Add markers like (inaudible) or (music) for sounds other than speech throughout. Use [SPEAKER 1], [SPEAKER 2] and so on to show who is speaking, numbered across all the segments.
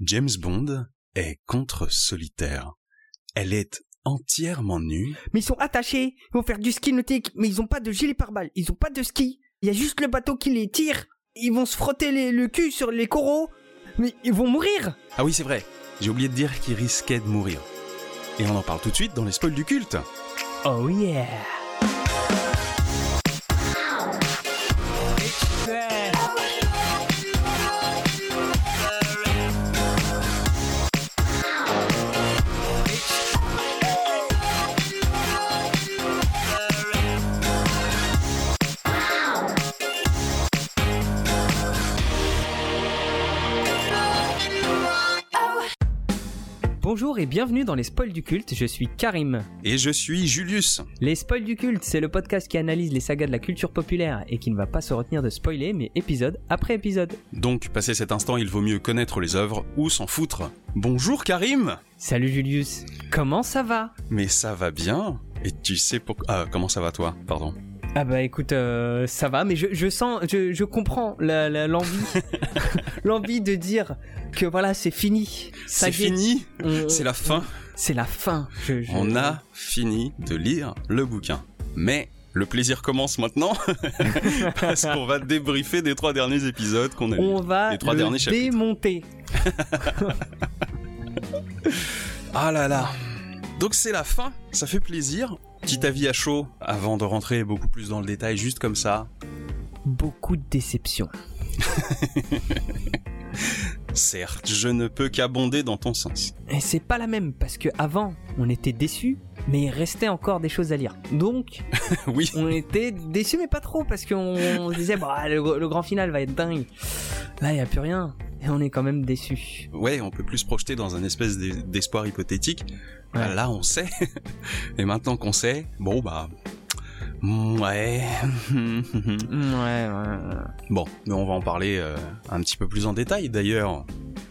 [SPEAKER 1] James Bond est contre solitaire. Elle est entièrement nue.
[SPEAKER 2] Mais ils sont attachés, ils vont faire du ski nautique, mais ils ont pas de gilet pare-balles, ils ont pas de ski. Il y a juste le bateau qui les tire. Ils vont se frotter les- le cul sur les coraux, mais ils vont mourir.
[SPEAKER 1] Ah oui, c'est vrai. J'ai oublié de dire qu'il risquait de mourir. Et on en parle tout de suite dans les spoils du culte.
[SPEAKER 2] Oh yeah. Bonjour et bienvenue dans les spoils du culte, je suis Karim.
[SPEAKER 1] Et je suis Julius.
[SPEAKER 2] Les spoils du culte, c'est le podcast qui analyse les sagas de la culture populaire et qui ne va pas se retenir de spoiler, mais épisode après épisode.
[SPEAKER 1] Donc, passé cet instant, il vaut mieux connaître les œuvres ou s'en foutre. Bonjour Karim
[SPEAKER 2] Salut Julius, comment ça va?
[SPEAKER 1] Mais ça va bien Et tu sais pourquoi... Ah, comment ça va toi? Pardon.
[SPEAKER 2] Ah bah écoute, euh, ça va, mais je, je sens, je, je comprends l'envie, (laughs) l'envie de dire que voilà, c'est fini.
[SPEAKER 1] C'est fini C'est la fin.
[SPEAKER 2] C'est la fin. Je-
[SPEAKER 1] On a fini de lire le bouquin. Mais le plaisir commence maintenant (laughs) parce qu'on va débriefer des trois derniers épisodes qu'on a lus.
[SPEAKER 2] On va
[SPEAKER 1] les trois
[SPEAKER 2] le
[SPEAKER 1] derniers chapitres.
[SPEAKER 2] démonter. (laughs)
[SPEAKER 1] Ah là là Donc c'est la fin, ça fait plaisir. Petit avis à chaud avant de rentrer beaucoup plus dans le détail, juste comme ça.
[SPEAKER 2] Beaucoup de déception. (laughs)
[SPEAKER 1] Certes, je ne peux qu'abonder dans ton sens.
[SPEAKER 2] Et c'est pas la même parce que avant, on était déçus, mais il restait encore des choses à lire. Donc, (laughs)
[SPEAKER 1] oui,
[SPEAKER 2] on était déçus, mais pas trop parce qu'on on se disait, bah, le, le grand final va être dingue. Là, il y a plus rien. Et on est quand même déçus.
[SPEAKER 1] ouais, on peut plus se projeter dans un espèce d'e- d'espoir hypothétique.
[SPEAKER 2] Ouais.
[SPEAKER 1] Là, on sait. (laughs) Et maintenant qu'on sait, bon bah... (laughs) Ouais.
[SPEAKER 2] Ouais, ouais.
[SPEAKER 1] bon, mais on va en parler euh, un petit peu plus en détail d'ailleurs.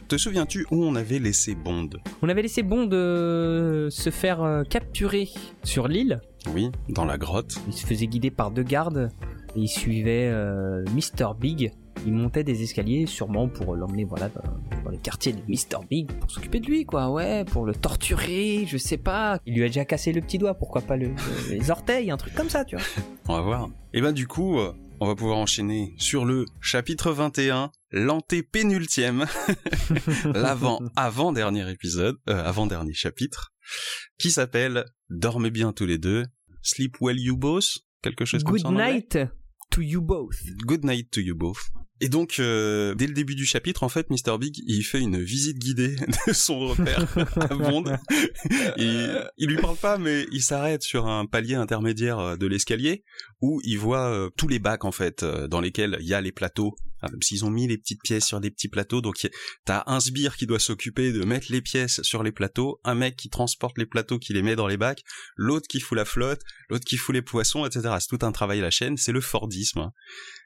[SPEAKER 1] Te souviens-tu où on avait laissé Bond?
[SPEAKER 2] On avait laissé Bond de se faire euh, capturer sur l'île.
[SPEAKER 1] Oui, dans la grotte.
[SPEAKER 2] Il se faisait guider par deux gardes. Et il suivait euh, Mr. Big. Il montait des escaliers, sûrement pour l'emmener voilà, dans, dans les quartiers de Mr. Big, pour s'occuper de lui, quoi, ouais, pour le torturer, je sais pas. Il lui a déjà cassé le petit doigt, pourquoi pas le, le- les orteils, un truc comme ça, tu vois. (laughs)
[SPEAKER 1] On va voir. Et ben du coup, euh, on va pouvoir enchaîner sur le chapitre 21, l'antépénultième, (laughs) l'avant avant dernier épisode, euh, avant dernier chapitre, qui s'appelle Dormez bien tous les deux, Sleep well you both, quelque chose comme
[SPEAKER 2] Good
[SPEAKER 1] ça. anglais?
[SPEAKER 2] night to you both.
[SPEAKER 1] Good night to you both. Et donc, euh, dès le début du chapitre, en fait, Mr. Big, il fait une visite guidée (laughs) de son repère à (laughs) Bond. il, il lui parle pas, mais il s'arrête sur un palier intermédiaire euh, de l'escalier où il voit euh, tous les bacs, en fait, euh, dans lesquels il y a les plateaux. Ah, s'ils ont mis les petites pièces sur des petits plateaux, donc t'as un sbire qui doit s'occuper de mettre les pièces sur les plateaux, un mec qui transporte les plateaux, qui les met dans les bacs, l'autre qui fout la flotte, l'autre qui fout les poissons, etc. C'est tout un travail à la chaîne, c'est le Fordisme.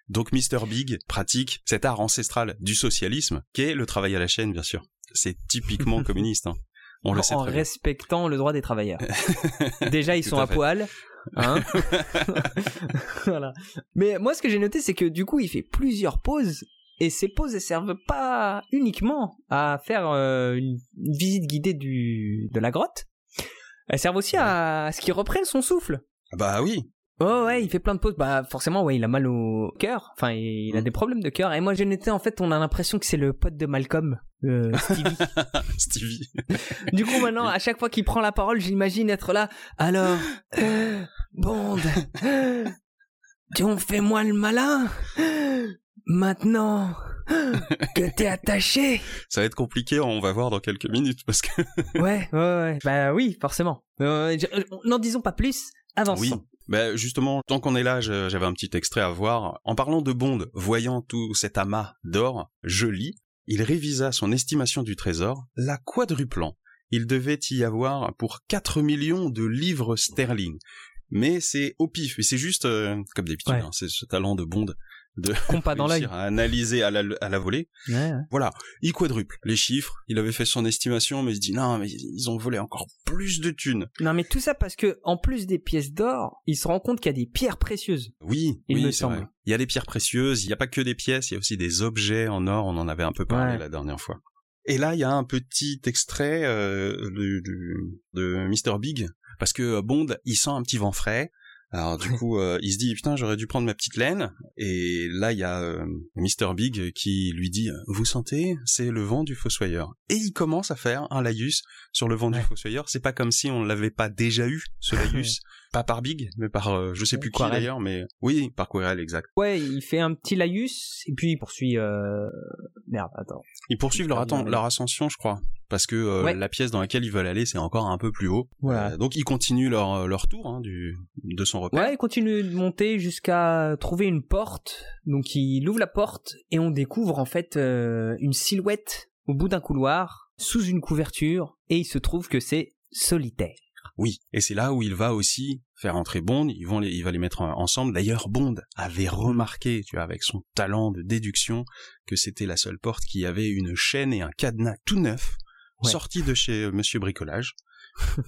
[SPEAKER 1] Donc Mr. Big pratique cet art ancestral du socialisme, qui est le travail à la chaîne, bien sûr. C'est typiquement (laughs) communiste. hein. On le sait
[SPEAKER 2] en
[SPEAKER 1] très bien.
[SPEAKER 2] respectant le droit des travailleurs. (laughs) Déjà, ils
[SPEAKER 1] Tout
[SPEAKER 2] sont
[SPEAKER 1] à
[SPEAKER 2] poil. Hein (laughs) voilà. Mais moi, ce que j'ai noté, c'est que du coup, il fait plusieurs pauses. Et ces pauses, elles servent pas uniquement à faire euh, une visite guidée du, de la grotte. Elles servent aussi à, à ce qu'il reprenne son souffle.
[SPEAKER 1] Ah Bah oui.
[SPEAKER 2] Oh ouais, il fait plein de pauses. Bah forcément, ouais, il a mal au cœur. Enfin, il a
[SPEAKER 1] Mm.
[SPEAKER 2] des problèmes de cœur. Et moi, j'ai noté, en fait, on a l'impression que c'est le pote de Malcolm, euh, Stevie. (laughs)
[SPEAKER 1] Stevie. (laughs)
[SPEAKER 2] Du coup, maintenant, à chaque fois qu'il prend la parole, j'imagine être là. Alors, euh, Bond, euh, tu en fais moi le malin Maintenant que t'es attaché?
[SPEAKER 1] Ça va être compliqué, on va voir dans quelques minutes, parce que...
[SPEAKER 2] Ouais, ouais, ouais. Bah oui, forcément. Euh, je- euh, N'en disons pas plus, avançons.
[SPEAKER 1] Oui. Bah justement, tant qu'on est là, j'avais un petit extrait à voir. En parlant de Bond, voyant tout cet amas d'or, je lis, il révisa son estimation du trésor, la quadruplant. Il devait y avoir pour 4 millions de livres sterling. Mais c'est au pif, mais c'est juste, euh, comme d'habitude,
[SPEAKER 2] Ouais.
[SPEAKER 1] hein, c'est ce talent de Bond de
[SPEAKER 2] Compas dans
[SPEAKER 1] réussir à analyser à la, à la volée.
[SPEAKER 2] Ouais, ouais.
[SPEAKER 1] Voilà, il quadruple les chiffres, il avait fait son estimation, mais il se dit non, mais ils ont volé encore plus de thunes.
[SPEAKER 2] Non, mais tout ça parce que, en plus des pièces d'or, il se rend compte qu'il y a des pierres précieuses.
[SPEAKER 1] Oui,
[SPEAKER 2] Il
[SPEAKER 1] oui,
[SPEAKER 2] me semble.
[SPEAKER 1] vrai. Il y a des pierres précieuses, il n'y a pas que des pièces, il y a aussi des objets en or, on en avait un peu parlé
[SPEAKER 2] Ouais.
[SPEAKER 1] la dernière fois. Et là, il y a un petit extrait euh, de, de, de Mr. Big, parce que Bond, il sent un petit vent frais, alors du coup, euh, il se dit putain, j'aurais dû prendre ma petite laine. Et là, il y a euh, Mr Big qui lui dit vous sentez, c'est le vent du fossoyeur. Et il commence à faire un laïus sur le vent du fossoyeur. C'est pas comme si on l'avait pas déjà eu ce (laughs) laïus, pas par Big, mais par euh, je sais plus qui d'ailleurs, mais oui, par Querelle, exact.
[SPEAKER 2] Ouais, il fait un petit laïus et puis il poursuit. Merde, attends.
[SPEAKER 1] Ils poursuivent leur, leur ascension, je crois parce que euh, la pièce dans laquelle ils veulent aller c'est encore un peu plus haut. Voilà. Euh, donc ils continuent leur euh, leur tour hein, du de son repère.
[SPEAKER 2] Ouais, ils continuent de monter jusqu'à trouver une porte. Donc il ouvre la porte et on découvre en fait une silhouette au bout d'un couloir sous une couverture et il se trouve que c'est solitaire.
[SPEAKER 1] Oui, et c'est là où il va aussi faire entrer Bond, ils vont les, il va les mettre ensemble. D'ailleurs, Bond avait remarqué, tu vois, avec son talent de déduction, que c'était la seule porte qui avait une chaîne et un cadenas tout neuf sorti de chez euh, Monsieur Bricolage.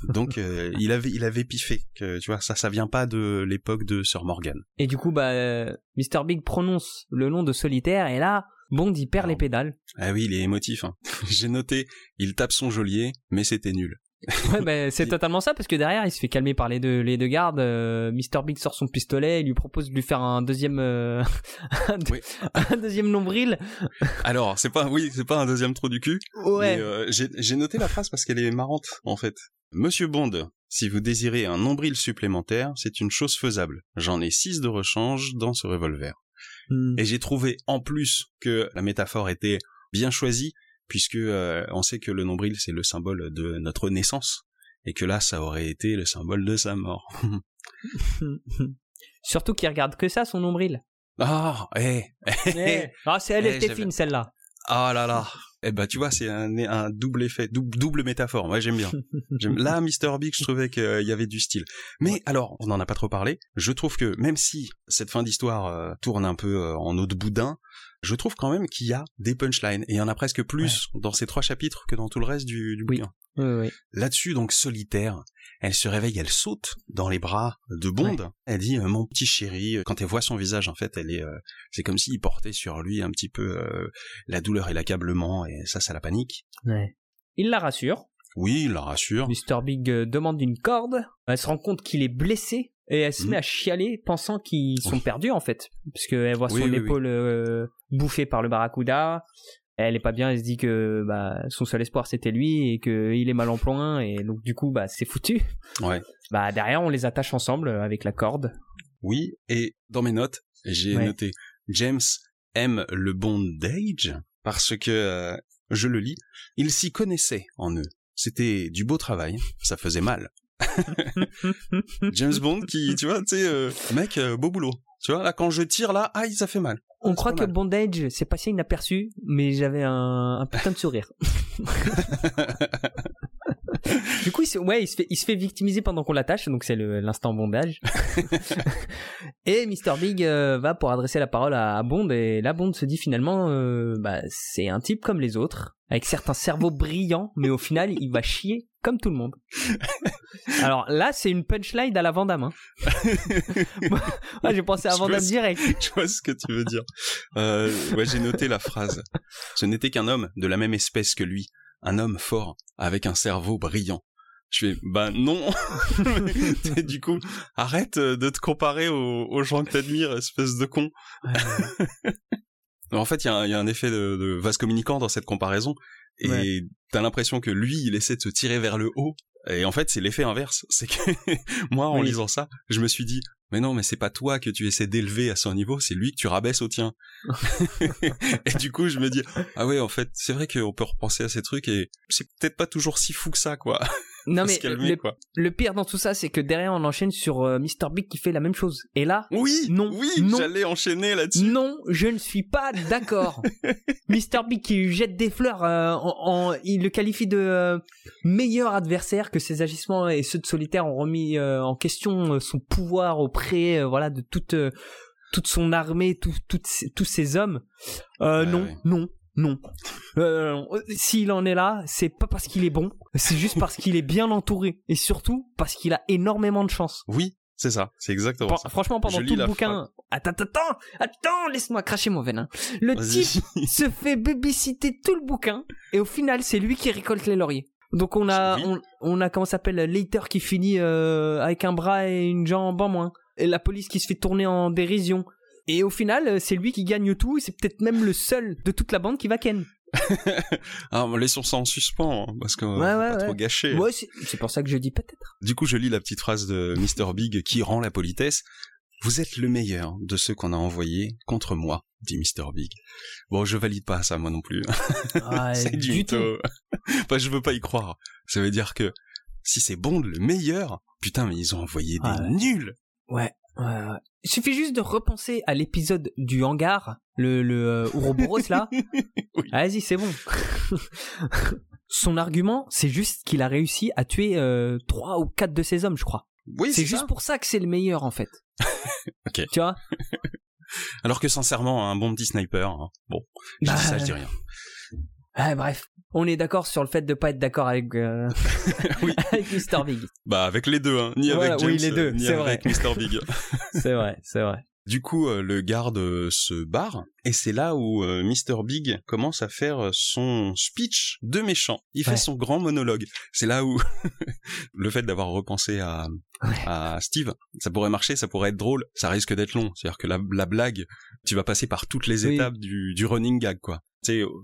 [SPEAKER 1] Donc euh, (laughs) il avait il avait piffé que tu vois ça ça vient pas de l'époque de Sir Morgan.
[SPEAKER 2] Et du coup bah euh, Mr Big prononce le nom de Solitaire et là Bond il perd les pédales.
[SPEAKER 1] Ah oui, il est émotif hein. (laughs) J'ai noté, il tape son geôlier mais c'était nul. (laughs)
[SPEAKER 2] ouais, bah, c'est totalement ça parce que derrière il se fait calmer par les deux les deux gardes. Euh, Mr Big sort son pistolet, il lui propose de lui faire un deuxième euh, (laughs) (laughs) un, deuxième nombril.
[SPEAKER 1] Alors c'est pas oui c'est pas un deuxième trou du cul. Ouais. Euh, j'ai noté la phrase parce qu'elle est marrante en fait. Monsieur Bond, si vous désirez un nombril supplémentaire, c'est une chose faisable. J'en ai six de rechange dans ce revolver. Hmm. Et j'ai trouvé en plus que la métaphore était bien choisie puisque euh, on sait que le nombril c'est le symbole de notre naissance et que là ça aurait été le symbole de sa mort. (laughs)
[SPEAKER 2] Surtout qu'il regarde que ça son nombril.
[SPEAKER 1] Ah, eh,
[SPEAKER 2] eh. ah c'est elle eh, était fine celle-là.
[SPEAKER 1] Ah là là. Eh ben tu vois c'est un, un double effet, double, métaphore. Moi j'aime bien. (laughs) Là Mr Big je trouvais qu'il y avait du style. Mais alors on n'en a pas trop parlé. Je trouve que même si cette fin d'histoire euh, tourne un peu euh, en eau de boudin, je trouve quand même qu'il y a des punchlines et il y en a presque plus dans ces trois chapitres que dans tout le reste du, du bouquin. Là-dessus, donc solitaire, elle se réveille, elle saute dans les bras de Bond. Elle dit euh, mon petit chéri. Quand elle voit son visage, en fait, elle est, euh, c'est comme s'il portait sur lui un petit peu euh, la douleur et l'accablement et ça, ça la panique.
[SPEAKER 2] Il la rassure.
[SPEAKER 1] Oui, il la rassure.
[SPEAKER 2] Mr Big demande une corde. Elle se rend compte qu'il est blessé et elle se met mhm. à chialer pensant qu'ils sont perdus en fait. Parce qu'elle voit son épaule euh, bouffée par le barracuda. Elle est pas bien elle se dit que bah, son seul espoir c'était lui et qu'il est mal en point et donc du coup bah c'est foutu.
[SPEAKER 1] Ouais.
[SPEAKER 2] Bah derrière on les attache ensemble avec la corde.
[SPEAKER 1] Oui et dans mes notes j'ai noté James aime le bondage parce que euh, je le lis. Il s'y connaissait en eux. C'était du beau travail. Ça faisait mal (laughs) James Bond qui, tu vois, tu sais, euh, mec, euh, beau boulot. Tu vois, là, quand je tire, là, aïe, ça fait mal.
[SPEAKER 2] On croit que Bondage, c'est passé inaperçu, mais j'avais un, un putain de sourire. (laughs) (laughs) du coup, il se, ouais, il se fait, il se fait victimiser pendant qu'on l'attache, donc c'est l'instant bondage. (laughs) et Mr Big euh, va pour adresser la parole à, Bond, et là Bond se dit finalement, euh, bah, c'est un type comme les autres, avec certains cerveaux brillants, mais au final, il va chier comme tout le monde. (laughs) Alors là, c'est une punchline à la Vandame. Hein. Moi, j'ai pensé à Vandame direct.
[SPEAKER 1] Je vois ce que tu veux dire. Euh, ouais, j'ai noté la phrase. Ce n'était qu'un homme de la même espèce que lui un homme fort avec un cerveau brillant. Je fais, bah non. (laughs) du coup, arrête euh, de te comparer aux, gens que t'admires, espèce de con. (laughs) en fait, il y, a un effet de, vase communicant dans cette comparaison. Et t'as l'impression que lui, il essaie de se tirer vers le haut. Et en fait, c'est l'effet inverse. (laughs) C'est que moi, en lisant ça, je me suis dit, mais non, mais c'est pas toi que tu essaies d'élever à son niveau, c'est lui que tu rabaisses au tien. (laughs) (laughs) et du coup, je me dis, ah ouais, en fait, c'est vrai qu'on peut repenser à ces trucs et c'est peut-être pas toujours si fou que ça, quoi.
[SPEAKER 2] Non mais le, pire dans tout ça, c'est que derrière on enchaîne sur euh, Mr Big qui fait la même chose. Et là,
[SPEAKER 1] oui, non, oui, j'allais enchaîner là-dessus.
[SPEAKER 2] Non, je ne suis pas d'accord. (laughs) Mr Big qui jette des fleurs, euh, en, il le qualifie de euh, meilleur adversaire que ses agissements et ceux de Solitaire ont remis en question son pouvoir auprès, voilà, de toute toute son armée, tous ses hommes. non, non, non. Euh, S'il en est là, c'est pas parce qu'il est bon, c'est juste parce qu'il est bien entouré et surtout parce qu'il a énormément de chance.
[SPEAKER 1] Oui, c'est ça, c'est exactement
[SPEAKER 2] ça. Franchement, pendant tout le bouquin, attends, attends, attends, laisse-moi cracher mon venin. Le type se fait babysiter tout le bouquin et au final, c'est lui qui récolte les lauriers. Donc on a,
[SPEAKER 1] Oui.
[SPEAKER 2] on, on a comment ça s'appelle, Later qui finit euh, avec un bras et une jambe en moins. Et la police qui se fait tourner en dérision. Et au final, euh, c'est lui qui gagne tout. et C'est peut-être même le seul de toute la bande qui va ken. (laughs)
[SPEAKER 1] Ah, mais laissons ça en suspens, hein, parce que
[SPEAKER 2] Ouais,
[SPEAKER 1] pas
[SPEAKER 2] ouais.
[SPEAKER 1] trop gâcher.
[SPEAKER 2] Ouais, c'est pour ça que je dis peut-être.
[SPEAKER 1] Du coup, je lis la petite phrase de Mr. Big qui rend la politesse. Vous êtes le meilleur de ceux qu'on a envoyés contre moi, dit Mr. Big. Bon, je valide pas ça, moi non plus.
[SPEAKER 2] Ah, (laughs)
[SPEAKER 1] c'est du
[SPEAKER 2] du tout. (laughs)
[SPEAKER 1] enfin, je veux pas y croire. Ça veut dire que si c'est Bond le meilleur, putain, mais ils ont envoyé des
[SPEAKER 2] Ah
[SPEAKER 1] nuls.
[SPEAKER 2] Ouais, ouais, ouais. Il suffit juste de repenser à l'épisode du hangar, le, le euh, Ouroboros là. (laughs)
[SPEAKER 1] Oui.
[SPEAKER 2] Vas-y, c'est bon. (laughs) Son argument, c'est juste qu'il a réussi à tuer euh, trois ou quatre de ses hommes, je crois.
[SPEAKER 1] Oui,
[SPEAKER 2] c'est
[SPEAKER 1] c'est
[SPEAKER 2] juste
[SPEAKER 1] ça.
[SPEAKER 2] pour ça que c'est le meilleur en fait. (laughs)
[SPEAKER 1] Ok.
[SPEAKER 2] Tu vois?
[SPEAKER 1] Alors que sincèrement, un bon petit sniper, hein, bon, je
[SPEAKER 2] Bah,
[SPEAKER 1] dis ça, je dis rien.
[SPEAKER 2] Ouais, bref. On est d'accord sur le fait de pas être d'accord avec, euh, (laughs)
[SPEAKER 1] Oui. (laughs)
[SPEAKER 2] avec Mr. Big.
[SPEAKER 1] Bah, avec les deux, hein. ni
[SPEAKER 2] Voilà,
[SPEAKER 1] avec James,
[SPEAKER 2] oui, les deux,
[SPEAKER 1] euh, ni
[SPEAKER 2] c'est
[SPEAKER 1] avec Mr. Big. (laughs)
[SPEAKER 2] C'est vrai, c'est vrai.
[SPEAKER 1] Du coup, euh, le garde euh, se barre, et c'est là où euh, Mr. Big commence à faire son speech de méchant. Il fait son grand monologue. C'est là où le fait d'avoir repensé à,
[SPEAKER 2] Ouais.
[SPEAKER 1] à Steve, ça pourrait marcher, ça pourrait être drôle, ça risque d'être long. C'est-à-dire que la, la blague, tu vas passer par toutes les
[SPEAKER 2] Oui.
[SPEAKER 1] étapes du, du running gag, quoi.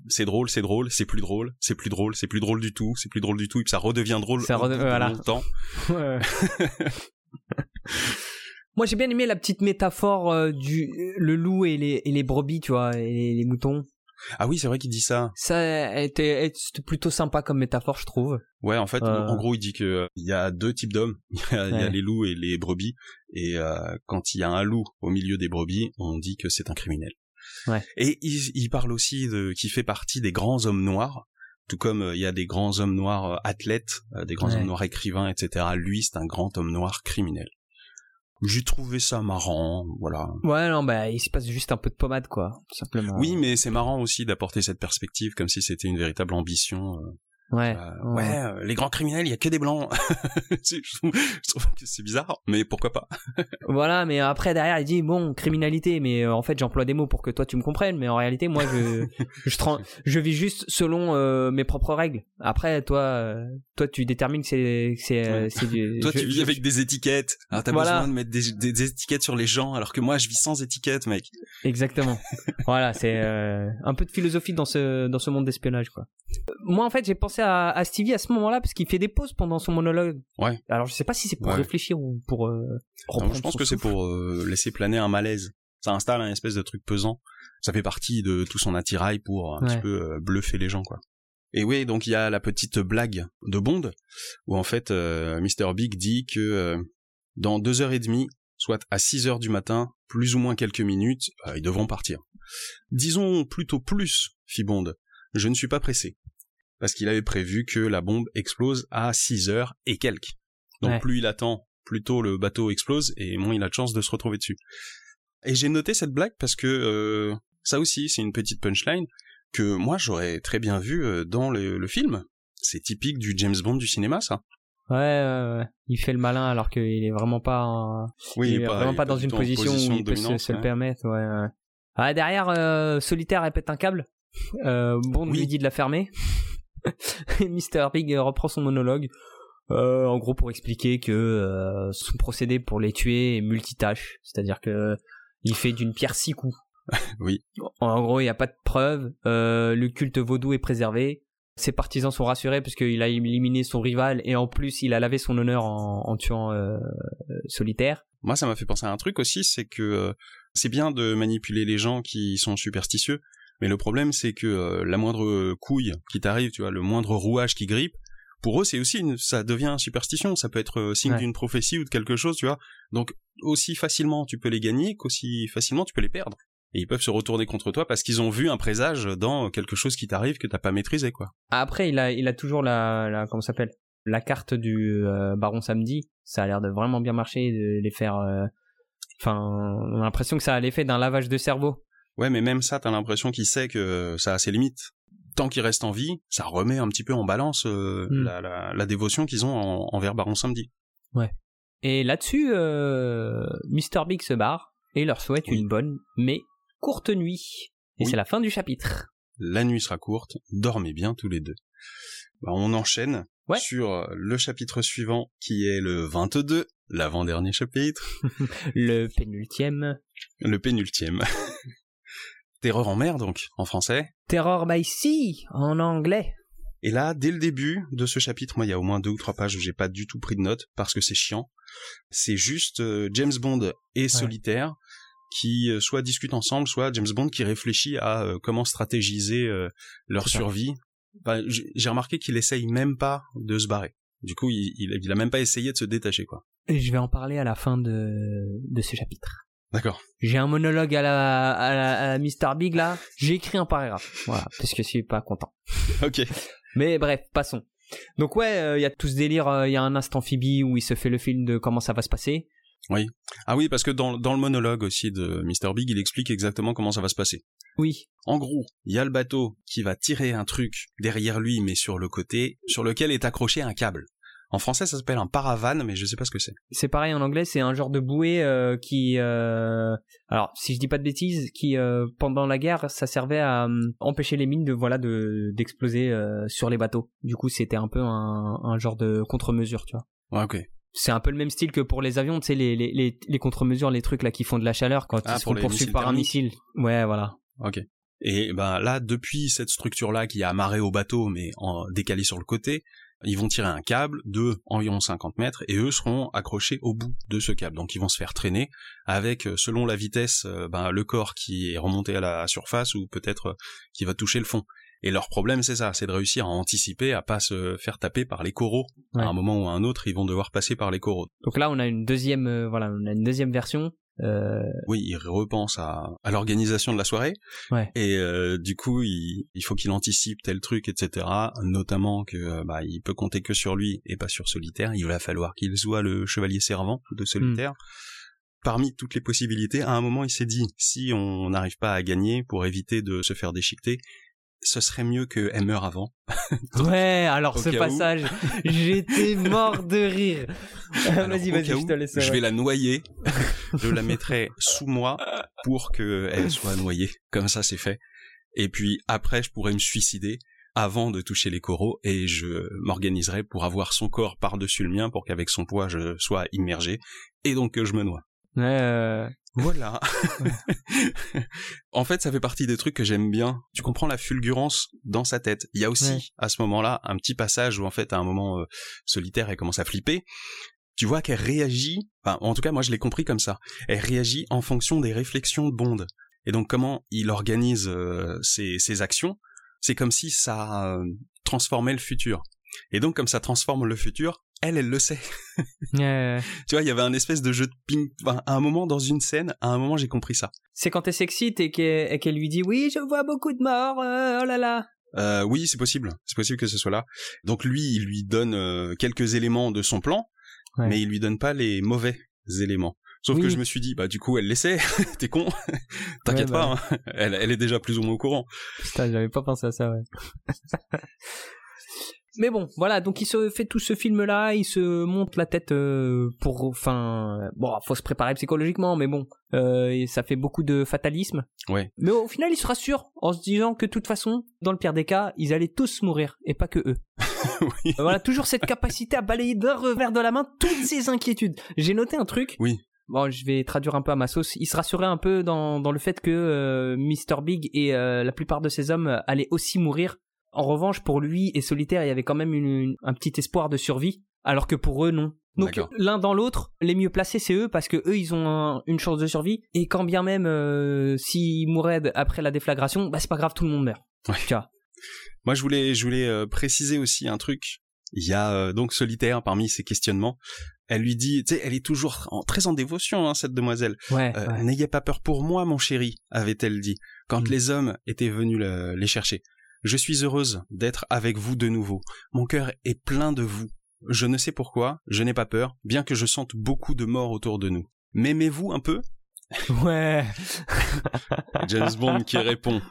[SPEAKER 1] C'est drôle, c'est drôle, c'est plus drôle, c'est plus drôle, c'est plus drôle du tout, c'est plus drôle du tout, et puis ça redevient drôle
[SPEAKER 2] Ça
[SPEAKER 1] au bout
[SPEAKER 2] rede-
[SPEAKER 1] de
[SPEAKER 2] voilà.
[SPEAKER 1] longtemps. (laughs) (laughs)
[SPEAKER 2] Moi, j'ai bien aimé la petite métaphore euh, du le loup et les, et les brebis, tu vois, et les, les moutons.
[SPEAKER 1] Ah oui, c'est vrai qu'il dit ça.
[SPEAKER 2] Ça était, plutôt sympa comme métaphore, je trouve.
[SPEAKER 1] Ouais, en fait,
[SPEAKER 2] Euh.
[SPEAKER 1] en gros, il dit que euh, il y a deux types d'hommes. (laughs) Il y a, il y a
[SPEAKER 2] Ouais.
[SPEAKER 1] les loups et les brebis. Et euh, quand il y a un loup au milieu des brebis, on dit que c'est un criminel.
[SPEAKER 2] Ouais.
[SPEAKER 1] Et il, il parle aussi de qui fait partie des grands hommes noirs. Tout comme euh, il y a des grands hommes noirs euh, athlètes, euh, des grands
[SPEAKER 2] Ouais.
[SPEAKER 1] hommes noirs écrivains, etc. Lui, c'est un grand homme noir criminel. J'ai trouvé ça marrant, voilà.
[SPEAKER 2] Ouais, non, bah, il se passe juste un peu de pommade, quoi, tout simplement.
[SPEAKER 1] Oui, mais c'est marrant aussi d'apporter cette perspective comme si c'était une véritable ambition.
[SPEAKER 2] Ouais.
[SPEAKER 1] Euh, ouais, euh, les grands criminels, il y a que des blancs. (laughs) Je, trouve, je trouve que c'est bizarre, mais pourquoi pas? (laughs)
[SPEAKER 2] Voilà, mais après, derrière, il dit, bon, criminalité, mais euh, en fait, j'emploie des mots pour que toi, tu me comprennes, mais en réalité, moi, je, (laughs) je, je vis juste selon euh, mes propres règles. Après, toi, toi, tu détermines que c'est, c'est,
[SPEAKER 1] Ouais. Toi,
[SPEAKER 2] je-
[SPEAKER 1] tu vis
[SPEAKER 2] je-
[SPEAKER 1] avec des étiquettes. Alors, t'as
[SPEAKER 2] Voilà.
[SPEAKER 1] besoin de mettre des, des- des étiquettes sur les gens, alors que moi, je vis sans étiquettes, mec.
[SPEAKER 2] Exactement. voilà, c'est un peu de philosophie dans ce dans ce monde d'espionnage quoi. Moi en fait, j'ai pensé à, à Stevie à ce moment-là parce qu'il fait des pauses pendant son monologue.
[SPEAKER 1] Ouais.
[SPEAKER 2] Alors je sais pas si c'est pour
[SPEAKER 1] Ouais.
[SPEAKER 2] réfléchir ou pour euh,
[SPEAKER 1] Non, je pense que c'est pour euh, laisser planer un malaise. Ça installe un espèce de truc pesant. Ça fait partie de tout son attirail pour un
[SPEAKER 2] Ouais.
[SPEAKER 1] petit peu euh, bluffer les gens, quoi. Et oui, donc il y a la petite blague de Bond, où en fait, Mr. Big dit que dans deux heures et demie, soit à 6 heures du matin, plus ou moins quelques minutes, ils devront partir. Disons plutôt plus, fit Bond. Je ne suis pas pressé. Parce qu'il avait prévu que la bombe explose à 6 heures et quelques. Donc
[SPEAKER 2] Ouais.
[SPEAKER 1] plus il attend, plus tôt le bateau explose et moins il a de chance de se retrouver dessus. Et j'ai noté cette blague parce que euh, ça aussi, c'est une petite punchline que moi j'aurais très bien vu euh, dans le, le film. C'est typique du James Bond du cinéma, ça.
[SPEAKER 2] Ouais, il fait le malin alors qu'il est vraiment pas en-
[SPEAKER 1] Oui,
[SPEAKER 2] il est
[SPEAKER 1] pas-
[SPEAKER 2] vraiment
[SPEAKER 1] il
[SPEAKER 2] pas dans une position, où il peut se, le permettre. Ouais, ouais. Ah, derrière, euh, solitaire répète un câble. Euh, Bond
[SPEAKER 1] Oui.
[SPEAKER 2] lui dit de la fermer. (laughs) Et Mr. Big reprend son monologue. Euh, en gros, pour expliquer que euh, son procédé pour les tuer est multitâche. C'est-à-dire que il fait d'une pierre six coups. (laughs)
[SPEAKER 1] Oui.
[SPEAKER 2] En gros, il n'y a pas de preuves. Euh, le culte vaudou est préservé. Ses partisans sont rassurés parce qu'il a éliminé son rival et en plus, il a lavé son honneur en, en tuant solitaire.
[SPEAKER 1] Moi, ça m'a fait penser à un truc aussi, c'est que c'est bien de manipuler les gens qui sont superstitieux, mais le problème, c'est que euh, la moindre couille qui t'arrive, tu vois, le moindre rouage qui grippe, pour eux, c'est aussi une, ça devient une superstition. Ça peut être euh, signe
[SPEAKER 2] Ouais.
[SPEAKER 1] d'une prophétie ou de quelque chose, tu vois. Donc, aussi facilement tu peux les gagner qu'aussi facilement tu peux les perdre. Et ils peuvent se retourner contre toi parce qu'ils ont vu un présage dans quelque chose qui t'arrive que t'as pas maîtrisé, quoi.
[SPEAKER 2] Après, il a, il a toujours la, la comment s'appelle la carte du euh, Baron Samedi. Ça a l'air de vraiment bien marcher, de les faire. euh, Enfin, on a l'impression que ça a l'effet d'un lavage de cerveau.
[SPEAKER 1] Ouais, mais même ça, t'as l'impression qu'il sait que ça a ses limites. Tant qu'il reste en vie, ça remet un petit peu en balance euh,
[SPEAKER 2] Hmm.
[SPEAKER 1] la, la, la dévotion qu'ils ont en- envers Baron Samedi.
[SPEAKER 2] Et là-dessus, euh, Mr. Big se barre. et leur souhaite une bonne mais courte nuit. Et c'est la fin du chapitre.
[SPEAKER 1] La nuit sera courte, dormez bien tous les deux. Bah, on enchaîne sur le chapitre suivant qui est le 22, l'avant-dernier chapitre. (laughs)
[SPEAKER 2] le pénultième.
[SPEAKER 1] Le pénultième. Terreur en mer donc, en français.
[SPEAKER 2] Terror by Sea, en anglais.
[SPEAKER 1] Et là, dès le début de ce chapitre, moi, il y a au moins deux ou trois pages où j'ai pas du tout pris de notes parce que c'est chiant. C'est juste euh, James Bond et Solitaire qui euh, soit discutent ensemble, soit James Bond qui réfléchit à euh, comment stratégiser leur survie. j'ai remarqué qu'il essaye même pas de se barrer. Du coup, il, il, a même pas essayé de se détacher, quoi.
[SPEAKER 2] Je vais en parler à la fin de, de ce chapitre.
[SPEAKER 1] D'accord.
[SPEAKER 2] J'ai un monologue à la, à Mr. Big là. J'ai écrit un paragraphe. Voilà, parce que je suis pas content. (laughs)
[SPEAKER 1] ok.
[SPEAKER 2] Mais bref, passons. Donc ouais, euh, il y a tout ce délire. Euh, il y a un instant Phoebe où il se fait le film de comment ça va se passer.
[SPEAKER 1] Oui. Ah oui, parce que dans, dans le monologue aussi de Mr. Big, il explique exactement comment ça va se passer.
[SPEAKER 2] Oui.
[SPEAKER 1] En gros, il y a le bateau qui va tirer un truc derrière lui, mais sur le côté, sur lequel est accroché un câble. En français, ça s'appelle un paravane, mais je sais pas ce que c'est.
[SPEAKER 2] C'est pareil en anglais, c'est un genre de bouée euh, qui, euh... alors si je dis pas de bêtises, qui euh, pendant la guerre, ça servait à empêcher les mines de voilà de d'exploser sur les bateaux. Du coup, c'était un peu un, un genre de contre-mesure, tu vois.
[SPEAKER 1] Ouais, ok.
[SPEAKER 2] C'est un peu le même style que pour les avions, tu sais les les les, les contre-mesures, les trucs là qui font de la chaleur quand ah, ils sont poursuivis par un missile. Ouais, voilà.
[SPEAKER 1] Ok. Et ben là, depuis cette structure-là qui est amarrée au bateau, mais en décalée sur le côté, ils vont tirer un câble de environ 50 mètres et eux seront accrochés au bout de ce câble. Donc ils vont se faire traîner avec, euh, selon la vitesse, euh, ben, le corps qui est remonté à la surface ou peut-être euh, qui va toucher le fond. Et leur problème, c'est ça, c'est de réussir à anticiper, à pas se faire taper par les coraux. À un moment ou à un autre, ils vont devoir passer par les coraux.
[SPEAKER 2] Donc là, on a une deuxième, voilà, on a une deuxième version
[SPEAKER 1] euh... Oui, il repense à, à l'organisation de la soirée.
[SPEAKER 2] Ouais.
[SPEAKER 1] Et euh, du coup, il, il faut qu'il anticipe tel truc, etc. Notamment que euh, bah, il peut compter que sur lui et pas sur Solitaire. Il va falloir qu'il soit le chevalier servant de Solitaire. Hmm. Parmi toutes les possibilités, à un moment, il s'est dit si on n'arrive pas à gagner pour éviter de se faire déchiqueter, ce serait mieux qu'elle meure avant. (laughs)
[SPEAKER 2] ouais, alors ce passage, j'étais mort de rire. (laughs) vas-y, vas-y, je te laisse.
[SPEAKER 1] Je vais la noyer. je la mettrai (laughs) sous moi pour qu'elle soit noyée. Comme ça, c'est fait. Et puis après, je pourrais me suicider avant de toucher les coraux et je m'organiserai pour avoir son corps par-dessus le mien pour qu'avec son poids je sois immergé et donc que je me noie.
[SPEAKER 2] Ouais, euh,
[SPEAKER 1] voilà. (laughs) en fait, ça fait partie des trucs que j'aime bien. Tu comprends la fulgurance dans sa tête. Il y a aussi, à ce moment-là, un petit passage où, en fait, à un moment euh, solitaire, elle commence à flipper. Tu vois qu'elle réagit, enfin, en tout cas, moi, je l'ai compris comme ça. Elle réagit en fonction des réflexions de Bond. Et donc, comment il organise euh, ses, ses, actions, c'est comme si ça euh, transformait le futur. Et donc, comme ça transforme le futur, elle, elle le sait. (laughs) tu vois, il y avait un espèce de jeu de ping. Enfin, à un moment dans une scène, à un moment, j'ai compris ça.
[SPEAKER 2] C'est quand elle s'excite et qu'elle lui dit oui, je vois beaucoup de morts. Euh, oh là là.
[SPEAKER 1] Euh, oui, c'est possible. C'est possible que ce soit là. Donc lui, il lui donne euh, quelques éléments de son plan, mais il lui donne pas les mauvais éléments. Sauf que je me suis dit, bah du coup, elle l'essaie. (laughs) T'es con. T'inquiète pas. Bah hein. Elle, elle est déjà plus ou moins au courant.
[SPEAKER 2] Putain, j'avais pas pensé à ça. Ouais. (laughs) Mais bon, voilà, donc il se fait tout ce film-là, il se monte la tête euh, pour, enfin, bon, faut se préparer psychologiquement, mais bon, euh, ça fait beaucoup de fatalisme.
[SPEAKER 1] Ouais.
[SPEAKER 2] Mais au final, il se rassure en se disant que de toute façon, dans le pire des cas, ils allaient tous mourir et pas que eux. (laughs) oui. Voilà, toujours cette capacité à balayer d'un revers de la main toutes ces inquiétudes. J'ai noté un truc.
[SPEAKER 1] Oui.
[SPEAKER 2] Bon, je vais traduire un peu à ma sauce. Il se rassurait un peu dans, dans le fait que euh, Mr. Big et euh, la plupart de ses hommes allaient aussi mourir en revanche, pour lui et Solitaire, il y avait quand même un petit espoir de survie, alors que pour eux, non. Donc l'un dans l'autre, les mieux placés, c'est eux, parce que eux, ils ont une chance de survie, et quand bien même euh, s'ils mouraient après la déflagration, bah c'est pas grave, tout le monde meurt.
[SPEAKER 1] Ouais. Moi, je voulais, je voulais euh, préciser aussi un truc. Il y a euh, donc Solitaire parmi ses questionnements. Elle lui dit, tu sais, elle est toujours très en dévotion, hein, cette demoiselle.
[SPEAKER 2] Ouais,
[SPEAKER 1] N'ayez pas peur pour moi, mon chéri, avait-elle dit, quand mm. les hommes étaient venus les chercher. Je suis heureuse d'être avec vous de nouveau. Mon cœur est plein de vous. Je ne sais pourquoi, je n'ai pas peur, bien que je sente beaucoup de morts autour de nous. M'aimez-vous un peu? (laughs)
[SPEAKER 2] Ouais. (laughs)
[SPEAKER 1] James Bond qui répond